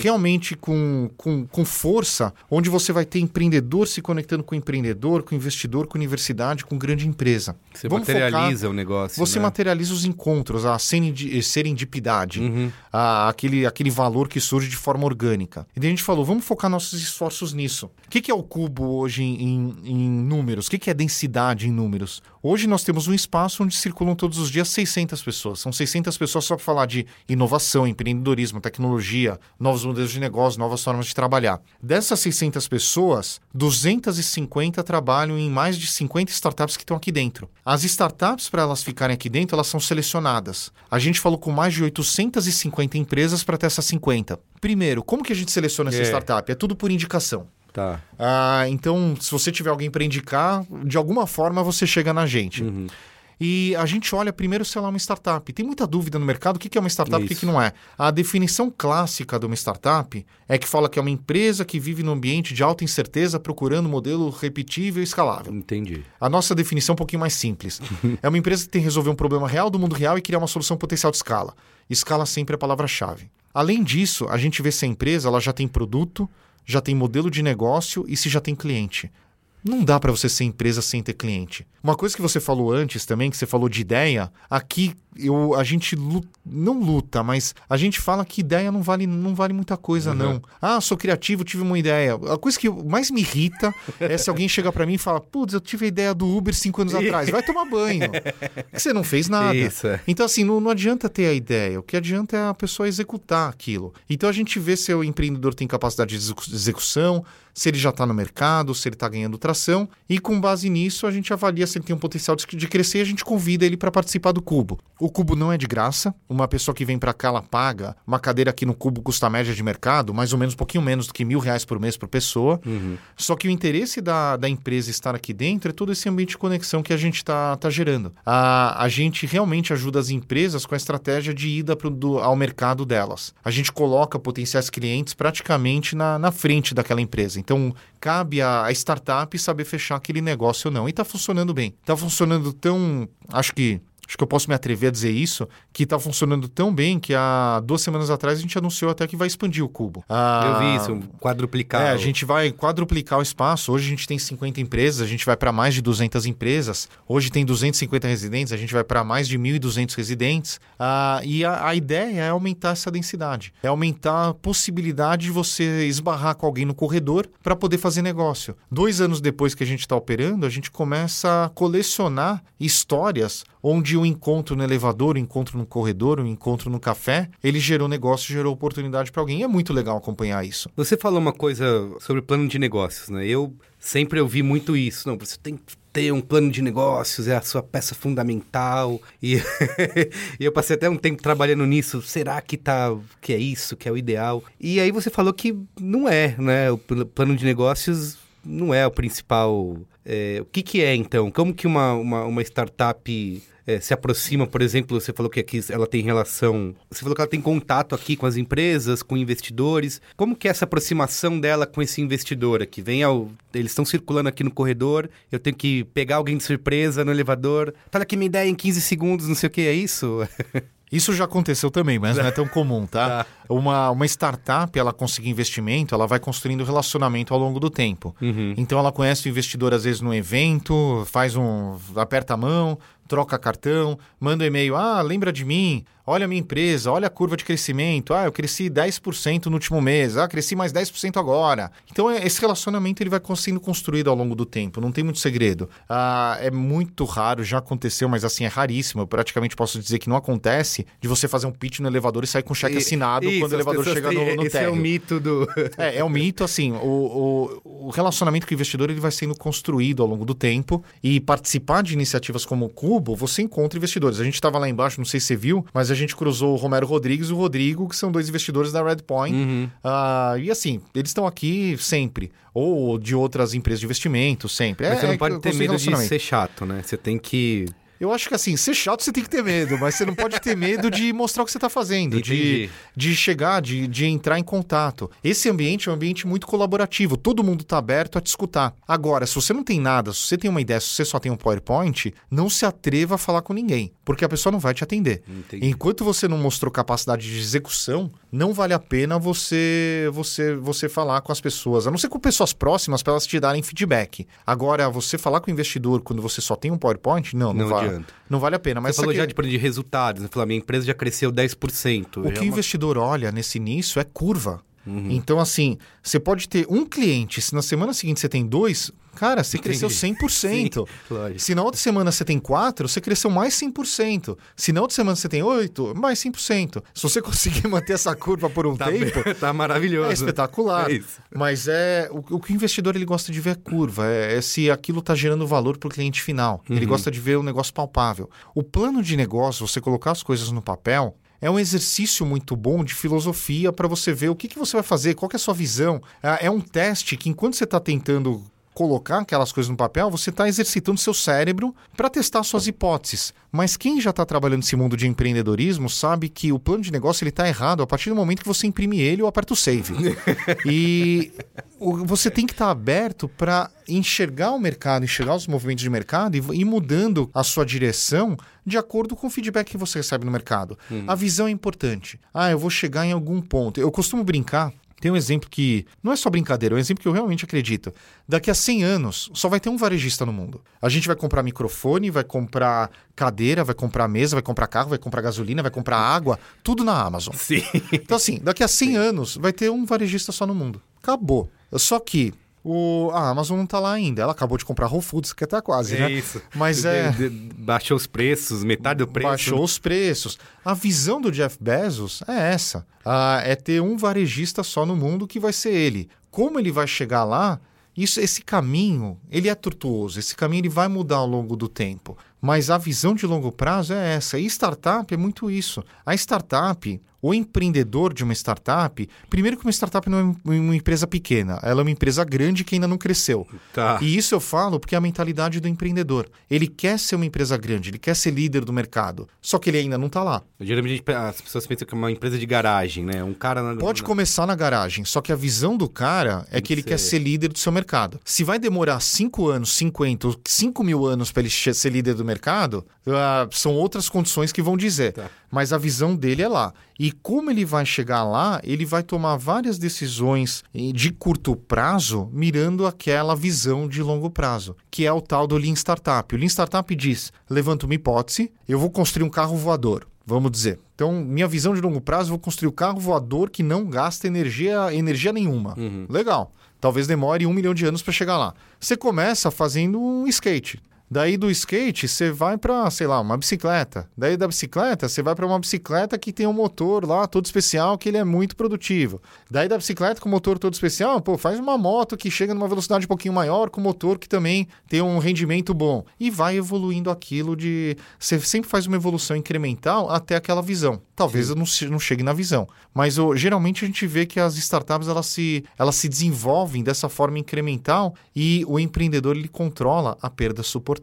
realmente com, com, com força, onde você vai ter empreendedor se conectando com empreendedor, com investidor, com universidade, com grande empresa. Você Vamos focar- materializa o negócio. você né? materializa os encontros, a serendi- serendipidade, Uhum. a- aquele, aquele valor que surge de forma orgânica. E daí a gente falou, vamos focar nossos esforços nisso. O que, que é o cubo hoje em, em- em números? O que, que é densidade em números? Hoje nós temos um espaço onde circulam todos os dias 600 pessoas. São 600 pessoas só para falar de inovação, empreendedorismo, tecnologia, novos modelos de negócio, novas formas de trabalhar. Dessas 600 pessoas, 250 trabalham em mais de 50 startups que estão aqui dentro. As startups, para elas ficarem aqui dentro, elas são selecionadas. A gente falou com mais de 850 empresas para ter essas 50. Primeiro, como que a gente seleciona essa É. startup? É tudo por indicação. Tá. Ah, então, se você tiver alguém para indicar, de alguma forma você chega na gente. E a gente olha primeiro se ela é uma startup. Tem muita dúvida no mercado o que é uma startup e o que não é. A definição clássica de uma startup é que fala que é uma empresa que vive num ambiente de alta incerteza procurando um modelo repetível e escalável. Entendi. A nossa definição é um pouquinho mais simples. [LAUGHS] é uma empresa que tem que resolver um problema real do mundo real e criar uma solução potencial de escala. Escala sempre é a palavra-chave. Além disso, a gente vê se a empresa ela já tem produto, já tem modelo de negócio e se já tem cliente. Não dá para você ser empresa sem ter cliente. Uma coisa que você falou antes também, que você falou de ideia, aqui eu, a gente luta, não luta, mas a gente fala que ideia não vale, não vale muita coisa, uhum. não. Ah, sou criativo, tive uma ideia. A coisa que mais me irrita é se alguém chega para mim e fala: Putz, eu tive a ideia do Uber cinco anos atrás. Vai tomar banho. [LAUGHS] você não fez nada. Isso. É. Então, assim, não, não adianta ter a ideia. O que adianta é a pessoa executar aquilo. Então a gente vê se o empreendedor tem capacidade de execução, se ele já está no mercado, se ele está ganhando tração, e com base nisso a gente avalia se ele tem um potencial de crescer e a gente convida ele para participar do Cubo. O Cubo não é de graça, uma pessoa que vem para cá ela paga, uma cadeira aqui no Cubo custa média de mercado, mais ou menos um pouquinho menos do que mil reais por mês por pessoa, uhum. só que o interesse da, da empresa estar aqui dentro é todo esse ambiente de conexão que a gente está tá gerando. A, a gente realmente ajuda as empresas com a estratégia de ida pro, do, ao mercado delas. A gente coloca potenciais clientes praticamente na, na frente daquela empresa. Então, cabe a, startup saber fechar aquele negócio ou não. E está funcionando bem. Está funcionando tão. Acho que acho que eu posso me atrever a dizer isso, que está funcionando tão bem que há duas semanas atrás a gente anunciou até que vai expandir o cubo. Ah, eu vi isso, quadruplicar. É, a gente vai quadruplicar o espaço. Hoje a gente tem 50 empresas, a gente vai para mais de 200 empresas. Hoje tem 250 residentes, a gente vai para mais de 1.200 residentes. Ah, e a, a ideia é aumentar essa densidade, é aumentar a possibilidade de você esbarrar com alguém no corredor para poder fazer negócio. Dois anos depois que a gente está operando, a gente começa a colecionar histórias onde o encontro no elevador, o encontro no corredor, o encontro no café, ele gerou negócio, gerou oportunidade para alguém. E é muito legal acompanhar isso. Você falou uma coisa sobre plano de negócios, né? Eu sempre ouvi muito isso. Não, você tem que ter um plano de negócios, é a sua peça fundamental. E, [LAUGHS] e eu passei até um tempo trabalhando nisso. Será que tá que é isso, que é o ideal? E aí você falou que não é, né? O plano de negócios não é o principal. É, o que, que é então? Como que uma, uma, uma startup é, se aproxima, por exemplo, você falou que aqui ela tem relação, você falou que ela tem contato aqui com as empresas, com investidores. Como que é essa aproximação dela com esse investidor aqui? Vem ao, eles estão circulando aqui no corredor, eu tenho que pegar alguém de surpresa no elevador. Fala aqui minha ideia em 15 segundos, não sei o que é isso. [LAUGHS] Isso já aconteceu também, mas não é tão comum, tá? [LAUGHS] tá? Uma, uma startup, ela conseguir investimento, ela vai construindo relacionamento ao longo do tempo. Uhum. Então ela conhece o investidor às vezes no evento, faz um. aperta a mão, troca cartão, manda um e-mail, ah, lembra de mim, olha a minha empresa, olha a curva de crescimento, ah, eu cresci 10% no último mês, ah, cresci mais 10% agora. Então, é, esse relacionamento ele vai sendo construído ao longo do tempo, não tem muito segredo. Ah, é muito raro, já aconteceu, mas assim, é raríssimo, eu praticamente posso dizer que não acontece de você fazer um pitch no elevador e sair com cheque e, assinado isso, quando o elevador chega têm, no, no esse térreo. é o mito do... [LAUGHS] é, é o mito, assim, o, o, o relacionamento com o investidor ele vai sendo construído ao longo do tempo e participar de iniciativas como o Cubo você encontra investidores. A gente estava lá embaixo, não sei se você viu, mas a gente cruzou o Romero Rodrigues e o Rodrigo, que são dois investidores da Redpoint. Uhum. Uh, e assim, eles estão aqui sempre. Ou de outras empresas de investimento, sempre. Mas é, você não é, pode ter medo de ser chato, né? Você tem que eu acho que assim, ser chato você tem que ter medo, mas você não pode ter medo de mostrar o que você está fazendo, de, de chegar, de, de entrar em contato. Esse ambiente é um ambiente muito colaborativo, todo mundo está aberto a te escutar. Agora, se você não tem nada, se você tem uma ideia, se você só tem um PowerPoint, não se atreva a falar com ninguém, porque a pessoa não vai te atender. Entendi. Enquanto você não mostrou capacidade de execução, não vale a pena você você você falar com as pessoas, a não ser com pessoas próximas para elas te darem feedback. Agora, você falar com o investidor quando você só tem um PowerPoint, não, não, não vai adianta. Não vale a pena. Mas Você falou já de, de resultados, né? Falou, minha empresa já cresceu 10%. O que o investidor olha nesse início é curva. Uhum. Então, assim, você pode ter um cliente, se na semana seguinte você tem dois, cara, você cresceu 100%. Sim, [LAUGHS] se na outra semana você tem quatro, você cresceu mais 100%. Se na outra semana você tem oito, mais 100%. Se você [LAUGHS] conseguir manter essa curva por um tá tempo... Bem, [LAUGHS] tá maravilhoso. É espetacular. É Mas é o, o, que o investidor ele gosta de ver é curva, é, é se aquilo está gerando valor para o cliente final. Uhum. Ele gosta de ver o negócio palpável. O plano de negócio, você colocar as coisas no papel, é um exercício muito bom de filosofia para você ver o que, que você vai fazer, qual é a sua visão. É, é um teste que, enquanto você está tentando colocar aquelas coisas no papel, você está exercitando seu cérebro para testar suas hipóteses. Mas quem já está trabalhando nesse mundo de empreendedorismo sabe que o plano de negócio ele está errado a partir do momento que você imprime ele ou aperta o save. [LAUGHS] e você tem que estar tá aberto para enxergar o mercado, enxergar os movimentos de mercado e ir mudando a sua direção de acordo com o feedback que você recebe no mercado. Hum. A visão é importante. Ah, eu vou chegar em algum ponto. Eu costumo brincar Tem um exemplo que não é só brincadeira, é um exemplo que eu realmente acredito. Daqui a 100 anos, só vai ter um varejista no mundo. A gente vai comprar microfone, vai comprar cadeira, vai comprar mesa, vai comprar carro, vai comprar gasolina, vai comprar água, tudo na Amazon. Sim. Então, assim, daqui a 100 anos vai ter um varejista só no mundo. Acabou. Só que o, a Amazon não tá lá ainda. Ela acabou de comprar Whole Foods, que tá quase, É né? isso. Mas é. De- baixou os preços, metade do preço. Baixou os preços. A visão do Jeff Bezos é essa: Ah, é ter um varejista só no mundo que vai ser ele. Como ele vai chegar lá? Isso, esse caminho, ele é tortuoso. Esse caminho ele vai mudar ao longo do tempo. Mas a visão de longo prazo é essa. E startup é muito isso. A startup, o empreendedor de uma startup, primeiro que uma startup não é uma empresa pequena, ela é uma empresa grande que ainda não cresceu. Tá. E isso eu falo porque é a mentalidade do empreendedor. Ele quer ser uma empresa grande, ele quer ser líder do mercado. Só que ele ainda não está lá. Geralmente as pessoas pensam que é uma empresa de garagem, né? Um cara na, Pode começar na garagem, só que a visão do cara é que ele que quer ser- ser líder do seu mercado. Se vai demorar 5 anos, 50 ou 5 mil anos para ele ser líder do mercado, ah, são outras condições que vão dizer. Tá. Mas a visão dele é lá. E como ele vai chegar lá, ele vai tomar várias decisões eh, de curto prazo, mirando aquela visão de longo prazo, que é o tal do Lean Startup. O Lean Startup diz: levanta uma hipótese, eu vou construir um carro voador. Vamos dizer. Então, minha visão de longo prazo, eu vou construir o carro voador que não gasta energia, energia nenhuma. Legal. Talvez demore um milhão de anos para chegar lá. Você começa fazendo um skate. Daí do skate você vai para, sei lá, uma bicicleta. Daí da bicicleta você vai para uma bicicleta que tem um motor lá todo especial que ele é muito produtivo. Daí da bicicleta com motor todo especial, pô, faz uma moto que chega numa velocidade um pouquinho maior com motor que também tem um rendimento bom e vai evoluindo aquilo de você sempre faz uma evolução incremental até aquela visão. Talvez eu não, não chegue na visão, mas geralmente a gente vê que as startups elas se elas se desenvolvem dessa forma incremental e o empreendedor ele controla a perda suportável.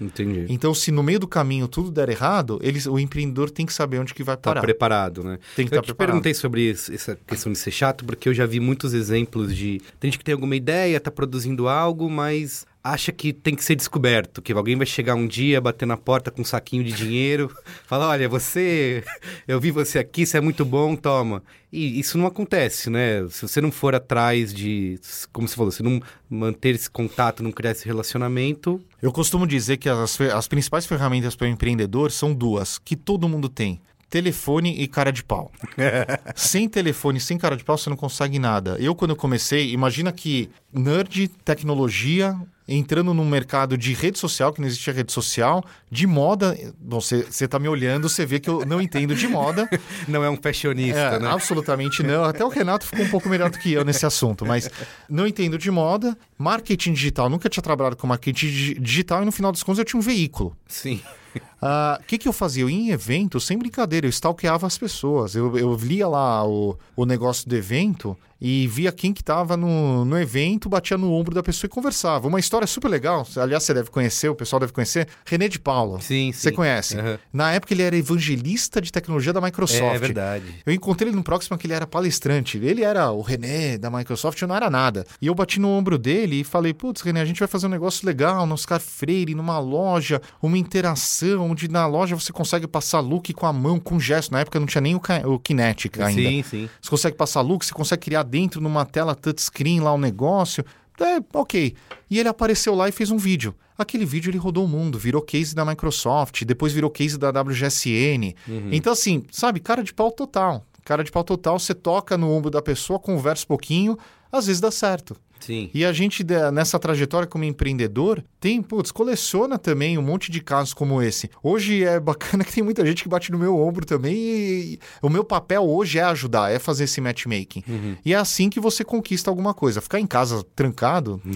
Entendi. Então, se no meio do caminho tudo der errado, ele, o empreendedor tem que saber onde que vai Tá parar. preparado, né? Tem que eu tá te preparado. perguntei sobre isso- essa questão de ser chato, porque eu já vi muitos exemplos de. Tem gente que tem alguma ideia, tá produzindo algo, mas acha que tem que ser descoberto, que alguém vai chegar um dia, bater na porta com um saquinho de dinheiro, [LAUGHS] falar, olha, você, eu vi você aqui, você é muito bom, toma. E isso não acontece, né? Se você não for atrás de, como você falou, se não manter esse contato, não criar esse relacionamento, Eu costumo dizer que as, as principais ferramentas para o empreendedor são duas, que todo mundo tem. Telefone e cara de pau. [LAUGHS] sem telefone, sem cara de pau, você não consegue nada. Eu, quando eu comecei, imagina que nerd, tecnologia, entrando num mercado de rede social, que não existia rede social, de moda. Bom, você você tá me olhando, você vê que eu não entendo de moda. [LAUGHS] não é um fashionista, É, né? Absolutamente não. Até o Renato ficou um pouco melhor do que eu nesse assunto, mas não entendo de moda. Marketing digital, nunca tinha trabalhado com marketing digi- digital e no final das contas eu tinha um veículo. Sim. Ah, O que, que eu fazia? Eu ia em evento, sem brincadeira, eu stalkeava as pessoas. Eu, eu lia lá o, o negócio do evento e via quem que estava no, no evento, batia no ombro da pessoa e conversava. Uma história super legal, aliás, você deve conhecer, o pessoal deve conhecer, René de Paula. Sim, sim. Você conhece? Aham. Na época ele era evangelista de tecnologia da Microsoft. É verdade. Eu encontrei ele no Proxima que ele era palestrante. Ele era o René da Microsoft, eu não era nada. E eu bati no ombro dele e falei: Putz, René, a gente vai fazer um negócio legal no Oscar Freire, numa loja, uma interação, onde na loja você consegue passar look com a mão, com gesto. Na época não tinha nem o, o Kinetic ainda. Sim, sim. Você consegue passar look, você consegue criar dentro numa tela touchscreen lá um negócio. É, ok. E ele apareceu lá e fez um vídeo. Aquele vídeo ele rodou o mundo, virou case da Microsoft, depois virou case da WGSN. Então, assim, sabe, cara de pau total. Cara de pau total, você toca no ombro da pessoa, conversa um pouquinho, às vezes dá certo. Sim. E a gente, nessa trajetória como empreendedor, tem, putz, coleciona também um monte de casos como esse. Hoje é bacana [LAUGHS] que tem muita gente que bate no meu ombro também e o meu papel hoje é ajudar, é fazer esse matchmaking. E é assim que você conquista alguma coisa. Ficar em casa trancado, [LAUGHS]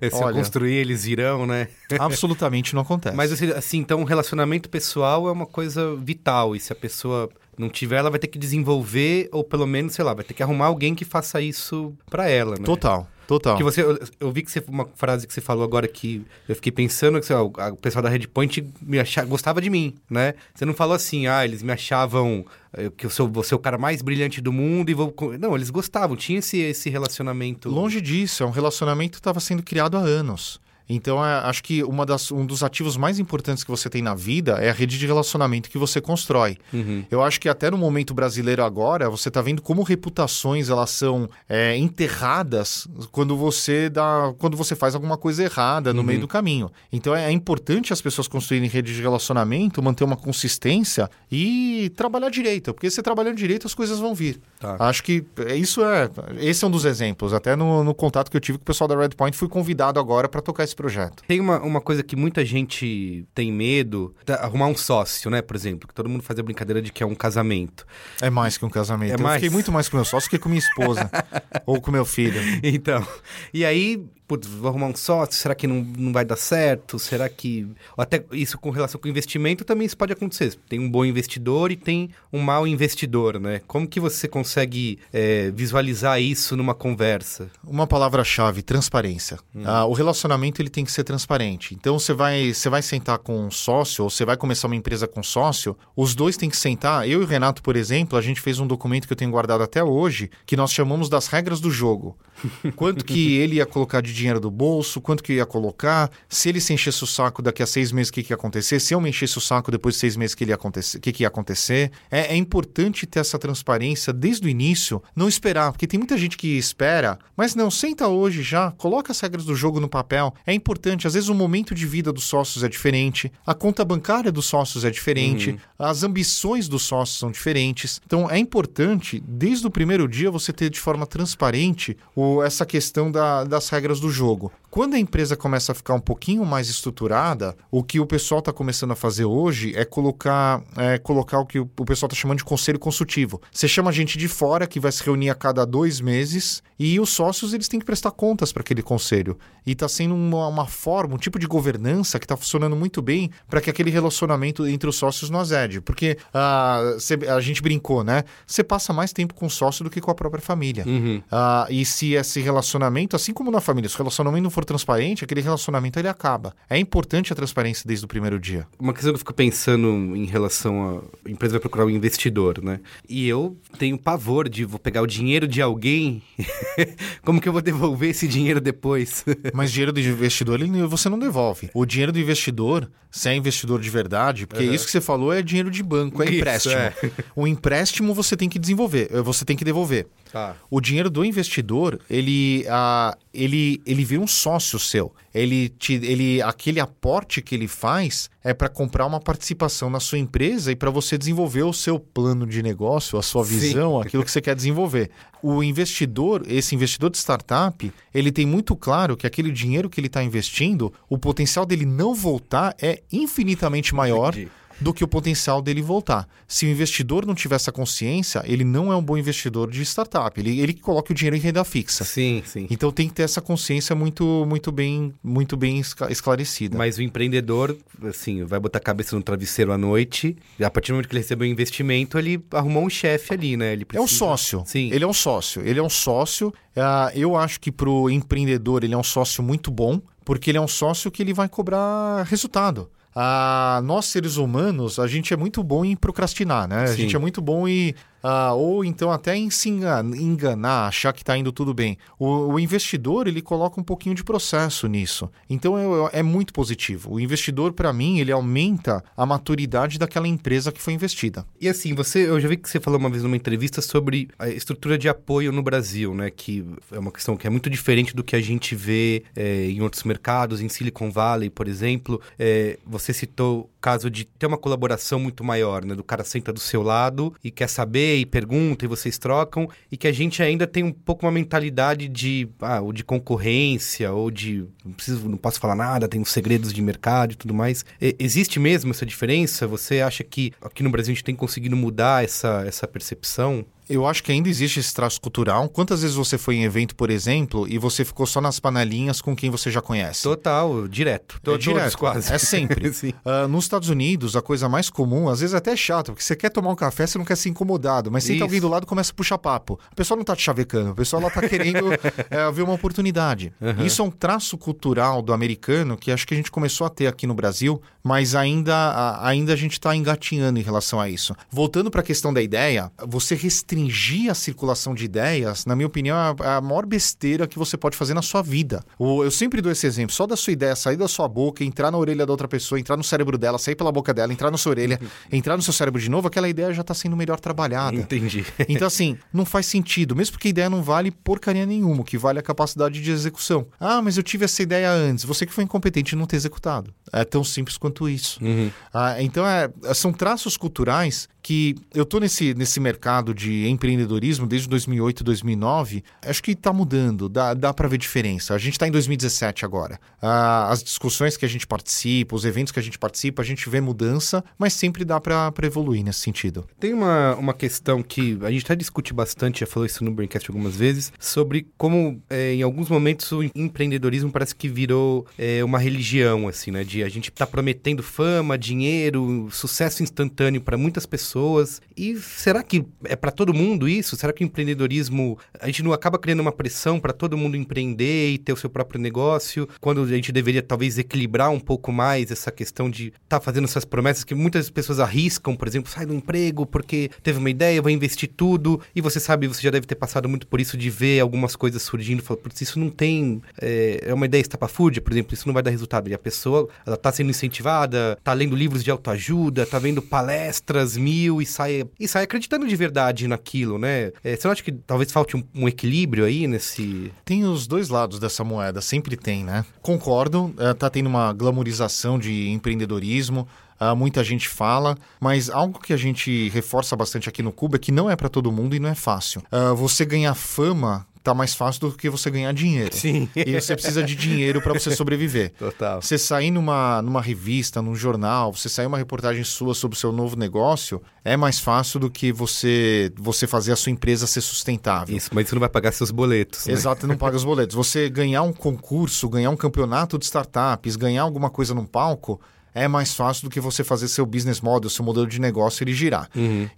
Se eu Olha. construir, eles irão, né? [LAUGHS] absolutamente não acontece. Mas assim, assim, então, o relacionamento pessoal é uma coisa vital. E se a pessoa não tiver, ela vai ter que desenvolver, ou pelo menos, sei lá, vai ter que arrumar alguém que faça isso pra ela, né? Total, total. Que você, eu, eu vi que você, uma frase que você falou agora que eu fiquei pensando que o, pessoal da Redpoint me achava, gostava de mim, né? Você não falou assim, ah, eles me achavam eh, que eu sou, vou ser o cara mais brilhante do mundo e vou... co-" Não, eles gostavam, tinha esse, esse relacionamento. Longe disso, é um relacionamento que estava sendo criado há anos. Então, é, acho que uma das, um dos ativos mais importantes que você tem na vida é a rede de relacionamento que você constrói. Uhum. Eu acho que até no momento brasileiro agora, você está vendo como reputações elas são é, enterradas quando você dá, quando você faz alguma coisa errada no meio do caminho. Então é, é importante as pessoas construírem redes de relacionamento, manter uma consistência e trabalhar direito, porque você trabalhando direito as coisas vão vir. Tá. Acho que é- isso é, esse é um dos exemplos. Até no, no contato que eu tive com o pessoal da Redpoint, fui convidado agora para tocar esse projeto. Tem uma, uma coisa que muita gente tem medo, tá, arrumar um sócio, né, por exemplo, que todo mundo faz a brincadeira de que é um casamento. É mais que um casamento. É eu mais? fiquei muito mais com meu sócio que com minha esposa [LAUGHS] ou com meu filho. Então, e aí, putz, vou arrumar um sócio, será que não, não vai dar certo? Será que. ou Até isso com relação com investimento também isso pode acontecer. Tem um bom investidor e tem um mau investidor, né? Como que você consegue é, visualizar isso numa conversa? Uma palavra-chave, transparência. Ah, o relacionamento ele tem que ser transparente. Então você vai, você vai sentar com um sócio ou você vai começar uma empresa com sócio, os dois têm que sentar. Eu e o Renato, por exemplo, a gente fez um documento que eu tenho guardado até hoje, que nós chamamos das regras do jogo. [LAUGHS] Quanto que ele ia colocar de dinheiro do bolso, quanto que ia colocar, se ele se enchesse o saco daqui a seis meses, o que, que ia acontecer, se eu me enchesse o saco depois de seis meses, o que, acontecer, que, que ia acontecer. É, é importante ter essa transparência desde o início, não esperar, porque tem muita gente que espera, mas não, senta hoje já, coloca as regras do jogo no papel. É importante, às vezes o momento de vida dos sócios é diferente, a conta bancária dos sócios é diferente, as ambições dos sócios são diferentes. Então é importante, desde o primeiro dia, você ter de forma transparente o, essa questão da- das regras do jogo. Quando a empresa começa a ficar um pouquinho mais estruturada, o que o pessoal está começando a fazer hoje é colocar, é, colocar o que o, pessoal está chamando de conselho consultivo. Você chama gente de fora que vai se reunir a cada dois meses e os sócios eles têm que prestar contas para aquele conselho. E está sendo uma, uma forma, um tipo de governança que está funcionando muito bem para que aquele relacionamento entre os sócios não azede. Porque ah, cê- a gente brincou, né? Você passa mais tempo com o sócio do que com a própria família. Ah, e se esse relacionamento, assim como na família, se o relacionamento não for transparente, aquele relacionamento ele acaba. É importante a transparência desde o primeiro dia. Uma questão que eu fico pensando em relação a. A empresa vai procurar um investidor, né? E eu tenho pavor de vou pegar o dinheiro de alguém. [LAUGHS] Como que eu vou devolver esse dinheiro depois? [LAUGHS] Mas dinheiro do investidor ele, você não devolve. O dinheiro do investidor, se é investidor de verdade, porque isso que você falou é dinheiro de banco, é Isso, empréstimo. é. [LAUGHS] O empréstimo você tem que desenvolver, eh, você tem que devolver. Tá. O dinheiro do investidor, ele, ele, ele vira um sócio seu. Ele, te, ele, aquele aporte que ele faz é para comprar uma participação na sua empresa e para você desenvolver o seu plano de negócio, a sua Sim. visão, aquilo que você quer desenvolver. O investidor, esse investidor de startup, ele tem muito claro que aquele dinheiro que ele está investindo, o potencial dele não voltar é infinitamente maior Entendi. Do que o potencial dele voltar. Se o investidor não tiver essa consciência, ele não é um bom investidor de startup. Ele, ele coloca o dinheiro em renda fixa. Sim, sim. Então tem que ter essa consciência muito, muito bem, muito bem esclarecida. Mas o empreendedor, assim, vai botar a cabeça no travesseiro à noite, e a partir do momento que ele recebeu o investimento, ele arrumou um chefe ali, né? Ele É um precisa- sócio. Sim. Ele é um sócio. Ele é um sócio. ah, eu acho que pro empreendedor ele é um sócio muito bom, porque ele é um sócio que ele vai cobrar resultado. Ah, nós, seres humanos, a gente é muito bom em procrastinar, né? A Sim. gente é muito bom em. Ah, ou então até em se engan- enganar, achar que está indo tudo bem. O, o investidor, ele coloca um pouquinho de processo nisso. Então é, é muito positivo. O investidor, para mim, ele aumenta a maturidade daquela empresa que foi investida. E assim, você, eu já vi que você falou uma vez numa entrevista sobre a estrutura de apoio no Brasil, né? Que é uma questão que é muito diferente do que a gente vê é, em outros mercados, em Silicon Valley, por exemplo. É, você citou caso de ter uma colaboração muito maior, né? Do cara senta do seu lado e quer saber e pergunta e vocês trocam, e que a gente ainda tem um pouco uma mentalidade de, ah, ou de concorrência, ou de não, preciso, não posso falar nada, tenho segredos de mercado e tudo mais. E- existe mesmo essa diferença? Você acha que aqui no Brasil a gente tem conseguido mudar essa, essa percepção? Eu acho que ainda existe esse traço cultural. Quantas vezes você foi em evento, por exemplo, e você ficou só nas panelinhas com quem você já conhece? Total, direto. É To- todos direto, quase. É sempre. [LAUGHS] Sim. Ah, nos Estados Unidos, a coisa mais comum, às vezes até é chato, porque você quer tomar um café, você não quer ser incomodado, mas senta alguém do lado e começa a puxar papo. A pessoa não tá te chavecando, a pessoa ela tá querendo é, [LAUGHS] ver uma oportunidade. Isso é um traço cultural do americano que acho que a gente começou a ter aqui no Brasil, mas ainda, a- ainda a gente está engatinhando em relação a isso. Voltando para a questão da ideia, você restringir restringir a circulação de ideias, na minha opinião, é a, a maior besteira que você pode fazer na sua vida. Eu sempre dou esse exemplo, só da sua ideia sair da sua boca, entrar na orelha da outra pessoa, entrar no cérebro dela, sair pela boca dela, entrar na sua orelha, [LAUGHS] entrar no seu cérebro de novo, aquela ideia já está sendo melhor trabalhada. Entendi. [LAUGHS] Então, assim, não faz sentido, mesmo porque a ideia não vale porcaria nenhuma, o que vale é a capacidade de execução. Ah, mas eu tive essa ideia antes, você que foi incompetente em não ter executado. É tão simples quanto isso. Ah, então, é, são traços culturais que eu tô nesse, nesse mercado de empreendedorismo desde 2008, 2009, acho que tá mudando, dá, dá para ver diferença. A gente tá em 2017 agora. Ah, as discussões que a gente participa, os eventos que a gente participa, a gente vê mudança, mas sempre dá para evoluir nesse sentido. Tem uma, uma questão que a gente até discute bastante, já falou isso no Braincast algumas vezes, sobre como é, em alguns momentos o empreendedorismo parece que virou é, uma religião, assim, né? De a gente tá prometendo fama, dinheiro, sucesso instantâneo para muitas pessoas. E será que é para todo mundo isso? Será que o empreendedorismo, a gente não acaba criando uma pressão para todo mundo empreender e ter o seu próprio negócio, quando a gente deveria talvez equilibrar um pouco mais essa questão de estar tá fazendo essas promessas que muitas pessoas arriscam, por exemplo, sai do emprego porque teve uma ideia, vai investir tudo, e você sabe, você já deve ter passado muito por isso de ver algumas coisas surgindo, falar, putz, isso não tem, é, é uma ideia estapafúrdia, por exemplo, isso não vai dar resultado. E a pessoa, ela tá sendo incentivada, tá lendo livros de autoajuda, tá vendo palestras mil e sai, e sai acreditando de verdade naquilo, né? É, você não acha que talvez falte um, um equilíbrio aí nesse... Tem os dois lados dessa moeda, sempre tem, né? Concordo, eh, tá tendo uma glamorização de empreendedorismo, ah, muita gente fala, mas algo que a gente reforça bastante aqui no Cuba é que não é para todo mundo e não é fácil. Ah, você ganhar fama tá mais fácil do que você ganhar dinheiro. Sim. E você precisa de dinheiro para você sobreviver. Total. Você sair numa, numa revista, num jornal, você sair uma reportagem sua sobre o seu novo negócio, é mais fácil do que você você fazer a sua empresa ser sustentável. Isso, mas isso não vai pagar seus boletos. né? Exato, não paga os boletos. Você ganhar um concurso, ganhar um campeonato de startups, ganhar alguma coisa num palco, é mais fácil do que você fazer seu business model, seu modelo de negócio ele girar.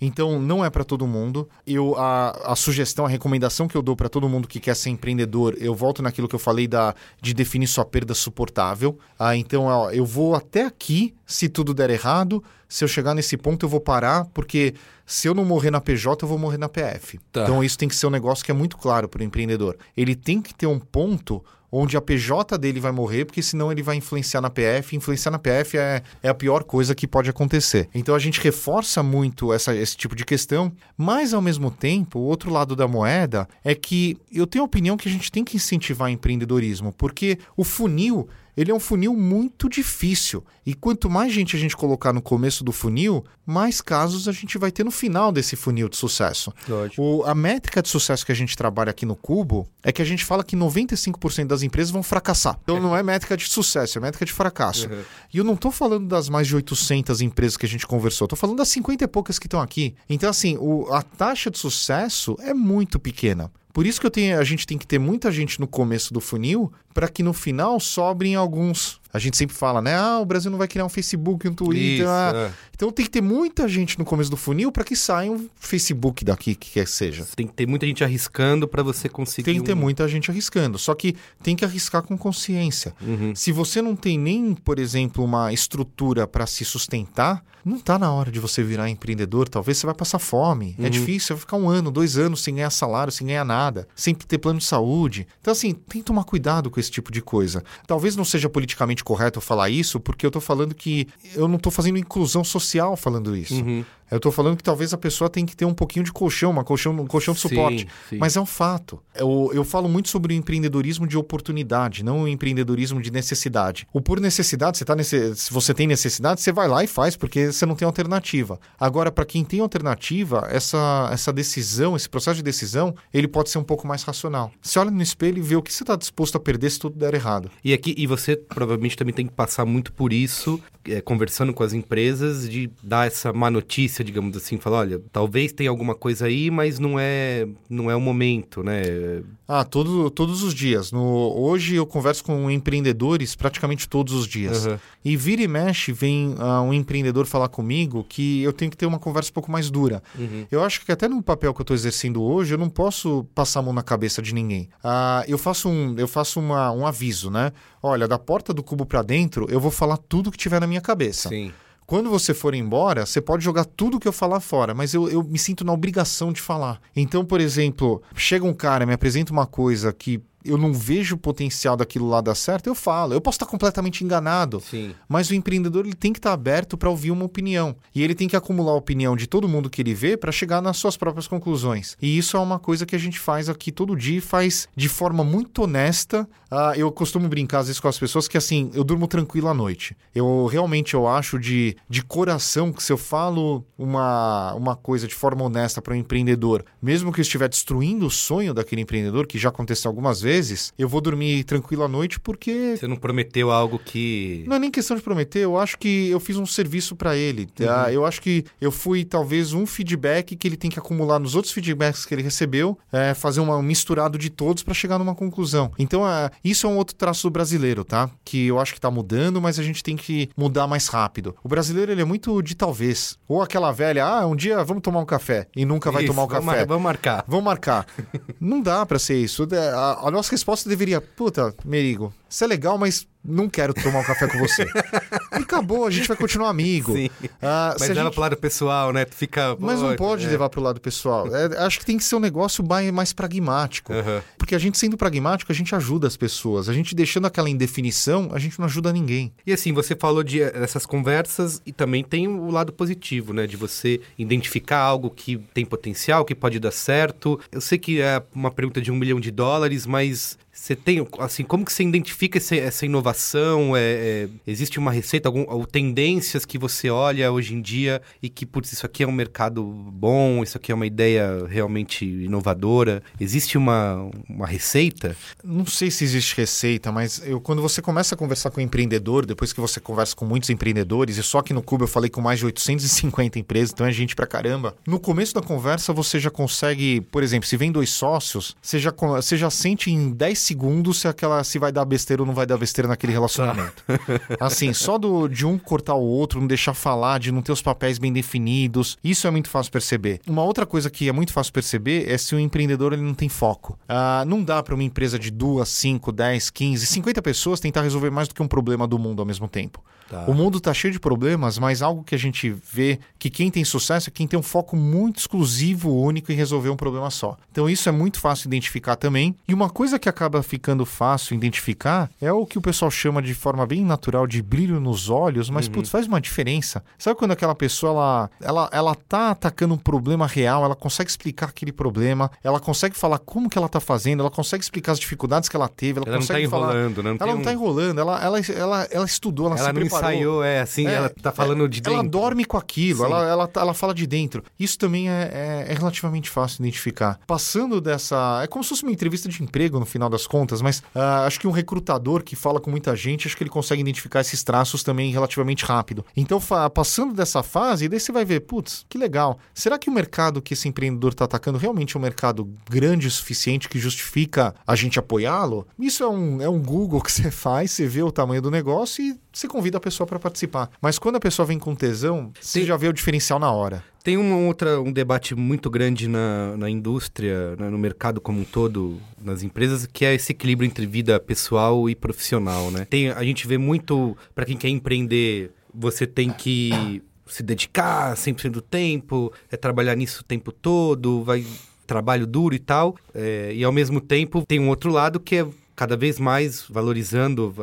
Então, não é para todo mundo. Eu a, a sugestão, a recomendação que eu dou para todo mundo que quer ser empreendedor, eu volto naquilo que eu falei da de definir sua perda suportável. Ah, então, ó, eu vou até aqui se tudo der errado. Se eu chegar nesse ponto, eu vou parar, porque se eu não morrer na PJ, eu vou morrer na PF. Tá. Então, isso tem que ser um negócio que é muito claro para o empreendedor. Ele tem que ter um ponto onde a PJ dele vai morrer, porque senão ele vai influenciar na PF. Influenciar na PF é, é a pior coisa que pode acontecer. Então a gente reforça muito essa, esse tipo de questão, mas ao mesmo tempo, o outro lado da moeda é que eu tenho a opinião que a gente tem que incentivar empreendedorismo, porque o funil ele é um funil muito difícil. E quanto mais gente a gente colocar no começo do funil, mais casos a gente vai ter no final desse funil de sucesso. O- a métrica de sucesso que a gente trabalha aqui no Cubo é que a gente fala que 95% das empresas vão fracassar. Então não é métrica de sucesso, é métrica de fracasso. E eu não tô falando das mais de 800 empresas que a gente conversou, tô falando das 50 e poucas que estão aqui. Então assim, o- a taxa de sucesso é muito pequena. Por isso que tenho, a gente tem que ter muita gente no começo do funil para que no final sobrem alguns. A gente sempre fala, né? Ah, o Brasil não vai criar um Facebook, um Twitter. Isso, ah. é. Então tem que ter muita gente no começo do funil para que saia um Facebook daqui, que quer que seja. Tem que ter muita gente arriscando para você conseguir. Tem que ter um- muita gente arriscando. Só que tem que arriscar com consciência. Uhum. Se você não tem nem, por exemplo, uma estrutura para se sustentar, não tá na hora de você virar empreendedor. Talvez você vai passar fome. É difícil, você vai ficar um ano, dois anos sem ganhar salário, sem ganhar nada, sem ter plano de saúde. Então, assim, tem que tomar cuidado com esse tipo de coisa. Talvez não seja politicamente correto eu falar isso, porque eu tô falando que eu não tô fazendo inclusão social falando isso. Uhum. Eu tô falando que talvez a pessoa tem que ter um pouquinho de colchão, uma colchão, um colchão de Sim, suporte. sim. Mas é um fato. Eu, eu falo muito sobre o empreendedorismo de oportunidade, não o empreendedorismo de necessidade. O por necessidade, você tá nesse, se você tem necessidade, você vai lá e faz, porque você não tem alternativa. Agora, para quem tem alternativa, essa, essa decisão, esse processo de decisão, ele pode ser um pouco mais racional. Você olha no espelho e vê o que você está disposto a perder se tudo der errado. E aqui e você provavelmente também tem que passar muito por isso, é, conversando com as empresas, de dar essa má notícia, digamos assim, falar, olha, talvez tenha alguma coisa aí, mas não é, não é o momento, né? Ah, todo, todos os dias. No, hoje eu converso com empreendedores praticamente todos os dias. Aham. E vira e mexe, vem ah, um empreendedor falar comigo que eu tenho que ter uma conversa um pouco mais dura. Eu acho que até no papel que eu estou exercendo hoje, eu não posso passar a mão na cabeça de ninguém. Ah, eu faço, um, eu faço uma, um aviso, né? Olha, da porta do cubo para dentro, eu vou falar tudo que tiver na minha cabeça. Sim. Quando você for embora, você pode jogar tudo que eu falar fora, mas eu, eu me sinto na obrigação de falar. Então, por exemplo, chega um cara, me apresenta uma coisa que eu não vejo o potencial daquilo lá dar certo, eu falo. Eu posso estar completamente enganado, Sim. mas o empreendedor ele tem que estar aberto para ouvir uma opinião. E ele tem que acumular a opinião de todo mundo que ele vê para chegar nas suas próprias conclusões. E isso é uma coisa que a gente faz aqui todo dia e faz de forma muito honesta. Ah, eu costumo brincar às vezes com as pessoas que assim, eu durmo tranquilo à noite. Eu realmente eu acho de, de coração que se eu falo uma, uma coisa de forma honesta para um empreendedor, mesmo que eu estiver destruindo o sonho daquele empreendedor, que já aconteceu algumas vezes, eu vou dormir tranquilo à noite porque Você não prometeu algo que. não é nem questão de prometer, eu acho que eu fiz um serviço para ele. tá? Eu acho que eu fui talvez um feedback que ele tem que acumular nos outros feedbacks que ele recebeu, é, fazer uma- um misturado de todos para chegar numa conclusão. Então, é, isso é um outro traço do brasileiro, tá? Que eu acho que tá mudando, mas a gente tem que mudar mais rápido. O brasileiro, ele é muito de talvez. Ou aquela velha, ah, um dia vamos tomar um café e nunca vai Isso, tomar o vamos café. mar- Vamos marcar. Vamos marcar. [LAUGHS] não dá pra ser isso. É, A, a nossa resposta deveria, puta, Merigo, isso é legal, mas não quero tomar um café com você. [LAUGHS] e acabou, a gente vai continuar amigo. Sim. Ah, Mas leva gente- pro lado pessoal, né? Tu fica. Mas não pode é. levar pro lado pessoal. É, acho que tem que ser um negócio mai- mais pragmático. Aham. Porque a gente sendo pragmático, a gente ajuda as pessoas. A gente deixando aquela indefinição, a gente não ajuda ninguém. E assim, você falou de eh, essas conversas e também tem o lado positivo, né? De você identificar algo que tem potencial, que pode dar certo. Eu sei que é uma pergunta de um milhão de dólares, mas você tem, assim, como que você identifica essa inovação? É, é, existe uma receita, algum, ou tendências que você olha hoje em dia e que, putz, isso aqui é um mercado bom, isso aqui é uma ideia realmente inovadora? Existe uma, uma receita? Não sei se existe receita, mas eu, quando você começa a conversar com um empreendedor, depois que você conversa com muitos empreendedores, e só que no Cuba eu falei com mais de 850 empresas, então é gente pra caramba. No começo da conversa você já consegue, por exemplo, se vem dois sócios, você já, você já sente em 10 segundos se aquela se vai dar besteira ou não vai dar besteira naquele relacionamento. [LAUGHS] assim, só do, de um cortar o outro, não deixar falar, de não ter os papéis bem definidos, isso é muito fácil perceber. Uma outra coisa que é muito fácil perceber é se o empreendedor ele não tem foco. Ah, não dá para uma empresa de duas, 5, 10, 15, 50 pessoas tentar resolver mais do que um problema do mundo ao mesmo tempo. Tá. O mundo tá cheio de problemas, mas algo que a gente vê que quem tem sucesso é quem tem um foco muito exclusivo, único em resolver um problema só. Então isso é muito fácil identificar também. E uma coisa que acaba ficando fácil identificar é o que o pessoal chama de forma bem natural de brilho nos olhos, mas putz, faz uma diferença. Sabe quando aquela pessoa ela, ela, ela tá atacando um problema real, ela consegue explicar aquele problema, ela consegue falar como que ela tá fazendo, ela consegue explicar as dificuldades que ela teve, ela, Ela não tá consegue falar enrolando, né? Não ela não um- tá enrolando, ela, ela, ela, ela estudou, ela, Ela se preparou. Ensaiou, é assim, É, ela tá falando de dentro. Ela dorme com aquilo, ela, ela, tá- ela fala de dentro. Isso também é, é- é relativamente fácil de identificar. Passando dessa. É como se fosse uma entrevista de emprego no final das contas, mas ah, acho que um recrutador que fala com muita gente, acho que ele consegue identificar esses traços também relativamente rápido. Então, passando dessa fase, daí você vai ver, putz, que legal. Será que o mercado que esse empreendedor está atacando realmente é um mercado grande o suficiente que justifica a gente apoiá-lo? Isso é um, é um Google que você [LAUGHS] faz, você vê o tamanho do negócio e você convida a pessoa para participar. Mas quando a pessoa vem com tesão, você Tem- já vê o diferencial na hora. Tem uma outra, um debate muito grande na, na indústria, né, no mercado como um todo, nas empresas, que é esse equilíbrio entre vida pessoal e profissional, né? Tem, a gente vê muito, para quem quer empreender, você tem que se dedicar 100% do tempo, é trabalhar nisso o tempo todo, vai trabalho duro e tal, é, e ao mesmo tempo tem um outro lado que é cada vez mais valorizando,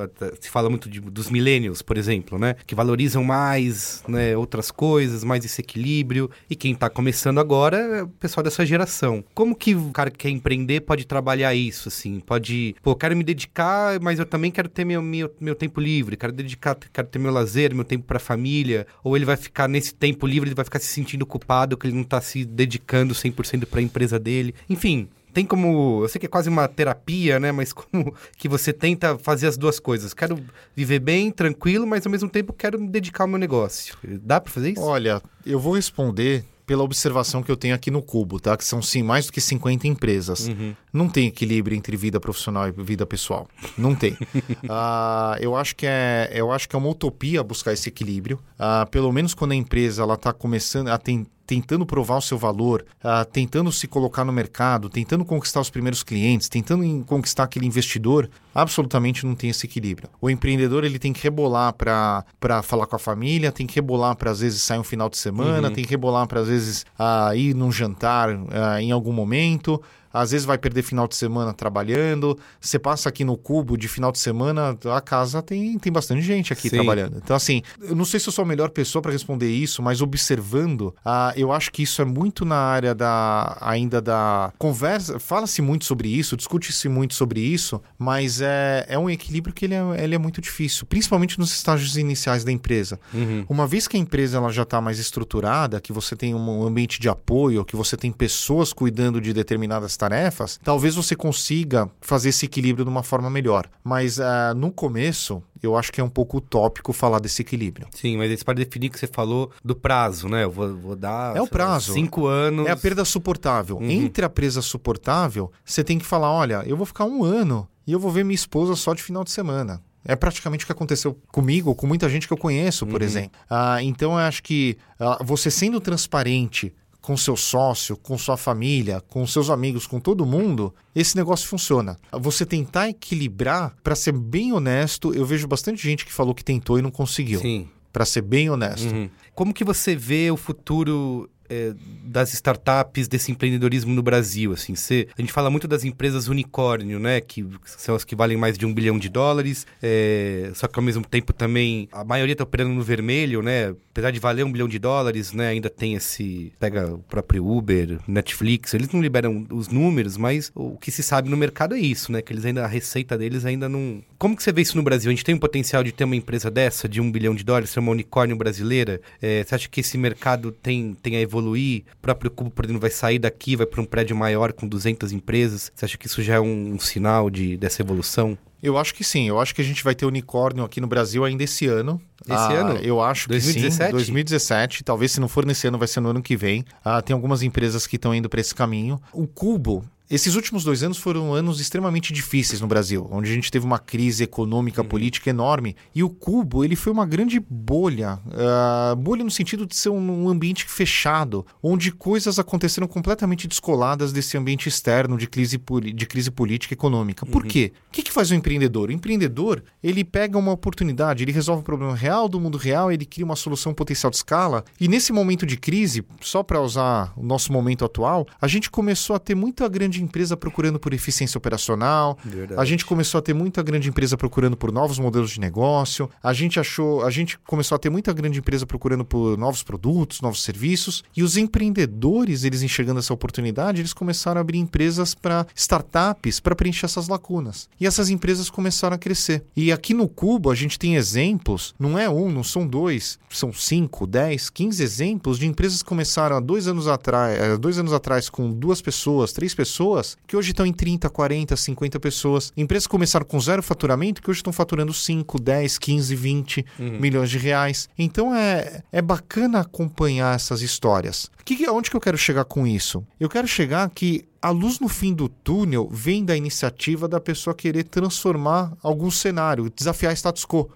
se fala muito de- dos millennials, por exemplo, né? Que valorizam mais né, outras coisas, mais esse equilíbrio. E quem tá começando agora é o pessoal dessa geração. Como que o cara que quer empreender pode trabalhar isso, assim? Pode, pô, quero me dedicar, mas eu também quero ter meu, meu, meu tempo livre, quero dedicar, quero ter meu lazer, meu tempo pra família. Ou ele vai ficar nesse tempo livre, ele vai ficar se sentindo culpado que ele não tá se dedicando 100% pra empresa dele. Enfim, tem como. Eu sei que é quase uma terapia, né? Mas como [LAUGHS] que você tenta fazer as duas coisas? Quero viver bem, tranquilo, mas ao mesmo tempo quero me dedicar ao meu negócio. Dá pra fazer isso? Olha, eu vou responder pela observação que eu tenho aqui no Cubo, tá? Que são sim mais do que 50 empresas. Não tem equilíbrio entre vida profissional e vida pessoal. Não tem. [LAUGHS] Ah, eu acho que é, eu acho que é uma utopia buscar esse equilíbrio. Ah, pelo menos quando a empresa ela está começando a tem tentando provar o seu valor, uh, tentando se colocar no mercado, tentando conquistar os primeiros clientes, tentando conquistar aquele investidor, absolutamente não tem esse equilíbrio. O empreendedor ele tem que rebolar para falar com a família, tem que rebolar para às vezes sair um final de semana, uhum. tem que rebolar para às vezes uh, ir num jantar uh, em algum momento às vezes vai perder final de semana trabalhando. Você passa aqui no Cubo de final de semana, a casa tem, tem bastante gente aqui Sim. trabalhando. Então, assim, eu não sei se eu sou a melhor pessoa para responder isso, mas observando, ah, eu acho que isso é muito na área da ainda da conversa. Fala-se muito sobre isso, discute-se muito sobre isso, mas é, é um equilíbrio que ele é, ele é muito difícil, principalmente nos estágios iniciais da empresa. Uhum. Uma vez que a empresa ela já está mais estruturada, que você tem um ambiente de apoio, que você tem pessoas cuidando de determinadas tarefas, tarefas, talvez você consiga fazer esse equilíbrio de uma forma melhor. Mas uh, no começo, eu acho que é um pouco utópico falar desse equilíbrio. Sim, mas para definir que você falou do prazo, né? Eu vou, vou dar. É o prazo. cinco anos. É a perda suportável. Uhum. Entre a perda suportável, você tem que falar: olha, eu vou ficar um ano e eu vou ver minha esposa só de final de semana. É praticamente o que aconteceu comigo, com muita gente que eu conheço, por uhum. exemplo. Ah, então, eu acho que ah, você sendo transparente com seu sócio, com sua família, com seus amigos, com todo mundo, esse negócio funciona. Você tentar equilibrar, para ser bem honesto, eu vejo bastante gente que falou que tentou e não conseguiu. Sim. Para ser bem honesto. Uhum. Como que você vê o futuro é, das startups, desse empreendedorismo no Brasil, assim, a gente fala muito das empresas unicórnio, né, que são as que valem mais de um bilhão de dólares, é, só que ao mesmo tempo também a maioria está operando no vermelho, né, apesar de valer um bilhão de dólares, né, ainda tem esse, pega o próprio Uber, Netflix, eles não liberam os números, mas o que se sabe no mercado é isso, né, que eles ainda, a receita deles ainda não... Como que você vê isso no Brasil? A gente tem um potencial de ter uma empresa dessa, de um bilhão de dólares, ser uma unicórnio brasileira? É, você acha que esse mercado tem, tem a evolução evoluir, o próprio Cubo, por exemplo, vai sair daqui, vai para um prédio maior com 200 empresas. Você acha que isso já é um, um sinal de, dessa evolução? Eu acho que sim. Eu acho que a gente vai ter unicórnio aqui no Brasil ainda esse ano. Esse ah, ano? Eu acho 2017? que sim. 2017. Talvez se não for nesse ano, vai ser no ano que vem. Ah, tem algumas empresas que estão indo para esse caminho. O Cubo, esses últimos dois anos foram anos extremamente difíceis no Brasil, onde a gente teve uma crise econômica, uhum. política enorme. E o Cubo, ele foi uma grande bolha. Uh, bolha no sentido de ser um, um, ambiente fechado, onde coisas aconteceram completamente descoladas desse ambiente externo de crise, de crise política e econômica. Por uhum. quê? O que, que faz o empreendedor? O empreendedor, ele pega uma oportunidade, ele resolve um problema real do mundo real, ele cria uma solução potencial de escala. E nesse momento de crise, só para usar o nosso momento atual, a gente começou a ter muita grande grande empresa procurando por eficiência operacional. Verdade. A gente começou a ter muita grande empresa procurando por novos modelos de negócio. A gente achou, a gente começou a ter muita grande empresa procurando por novos produtos, novos serviços. E os empreendedores, eles enxergando essa oportunidade, eles começaram a abrir empresas para startups para preencher essas lacunas. E essas empresas começaram a crescer. E aqui no Cubo a gente tem exemplos, não é um, não são dois, são cinco, dez, quinze exemplos de empresas que começaram há dois anos atrás, dois anos atrás com duas pessoas, três pessoas pessoas que hoje estão em 30, 40, 50 pessoas. Empresas que começaram com zero faturamento que hoje estão faturando 5, 10, 15, 20 uhum. milhões de reais. Então é, é bacana acompanhar essas histórias. Que, onde que eu quero chegar com isso? Eu quero chegar que a luz no fim do túnel vem da iniciativa da pessoa querer transformar algum cenário, desafiar status quo.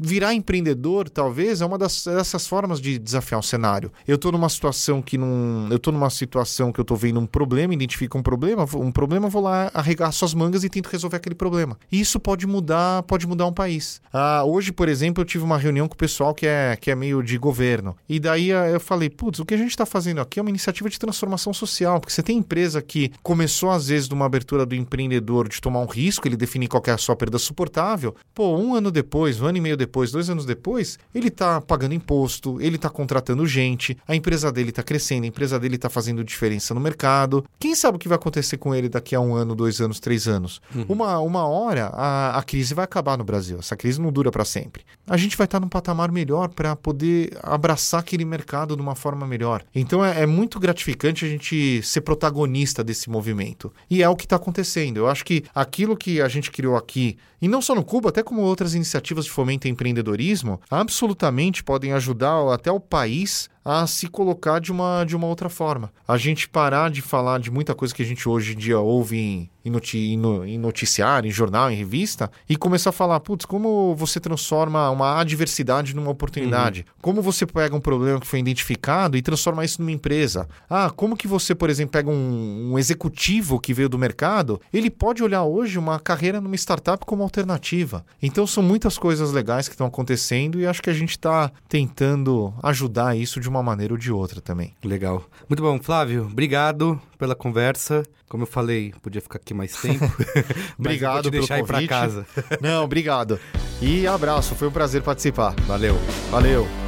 Virar empreendedor, talvez, é uma das, dessas formas de desafiar um cenário. Eu estou numa situação que não. Eu estou numa situação que eu estou vendo um problema, identifico um problema, um problema, vou lá arregar suas mangas e tento resolver aquele problema. E isso pode mudar, pode mudar um país. Ah, hoje, por exemplo, eu tive uma reunião com o pessoal que é, que é meio de governo. E daí ah, eu falei, putz, o que a gente está fazendo aqui é uma iniciativa de transformação social, porque você tem empresa que começou às vezes numa abertura do empreendedor de tomar um risco, ele definir qual é a sua perda suportável. Pô, um ano depois, um ano e meio depois, dois anos depois, ele está pagando imposto, ele está contratando gente, a empresa dele está crescendo, a empresa dele está fazendo diferença no mercado. Quem sabe o que vai acontecer com ele daqui a um ano, dois anos, três anos? Uhum. Uma, uma hora a, a crise vai acabar no Brasil. Essa crise não dura para sempre. A gente vai estar tá num patamar melhor para poder abraçar aquele mercado de uma forma melhor. Então é, é muito gratificante a gente ser protagonista desse esse movimento. E é o que está acontecendo. Eu acho que aquilo que a gente criou aqui, e não só no Cuba, até como outras iniciativas de fomento e empreendedorismo, absolutamente podem ajudar até o país a se colocar de uma, de uma outra forma. A gente parar de falar de muita coisa que a gente hoje em dia ouve em, em, noti em, noticiário, em jornal, em revista, e começar a falar, putz, como você transforma uma adversidade numa oportunidade? Uhum. Como você pega um problema que foi identificado e transforma isso numa empresa? Ah, como que você, por exemplo, pega um, um executivo que veio do mercado, ele pode olhar hoje uma carreira numa startup como alternativa. Então são muitas coisas legais que estão acontecendo e acho que a gente está tentando ajudar isso de uma maneira ou de outra também. Legal. Muito bom, Flávio. Obrigado pela conversa. Como eu falei, podia ficar aqui mais tempo. [LAUGHS] obrigado pelo deixar convite. ir para casa. Não, obrigado. E abraço, foi um prazer participar. Valeu. Valeu.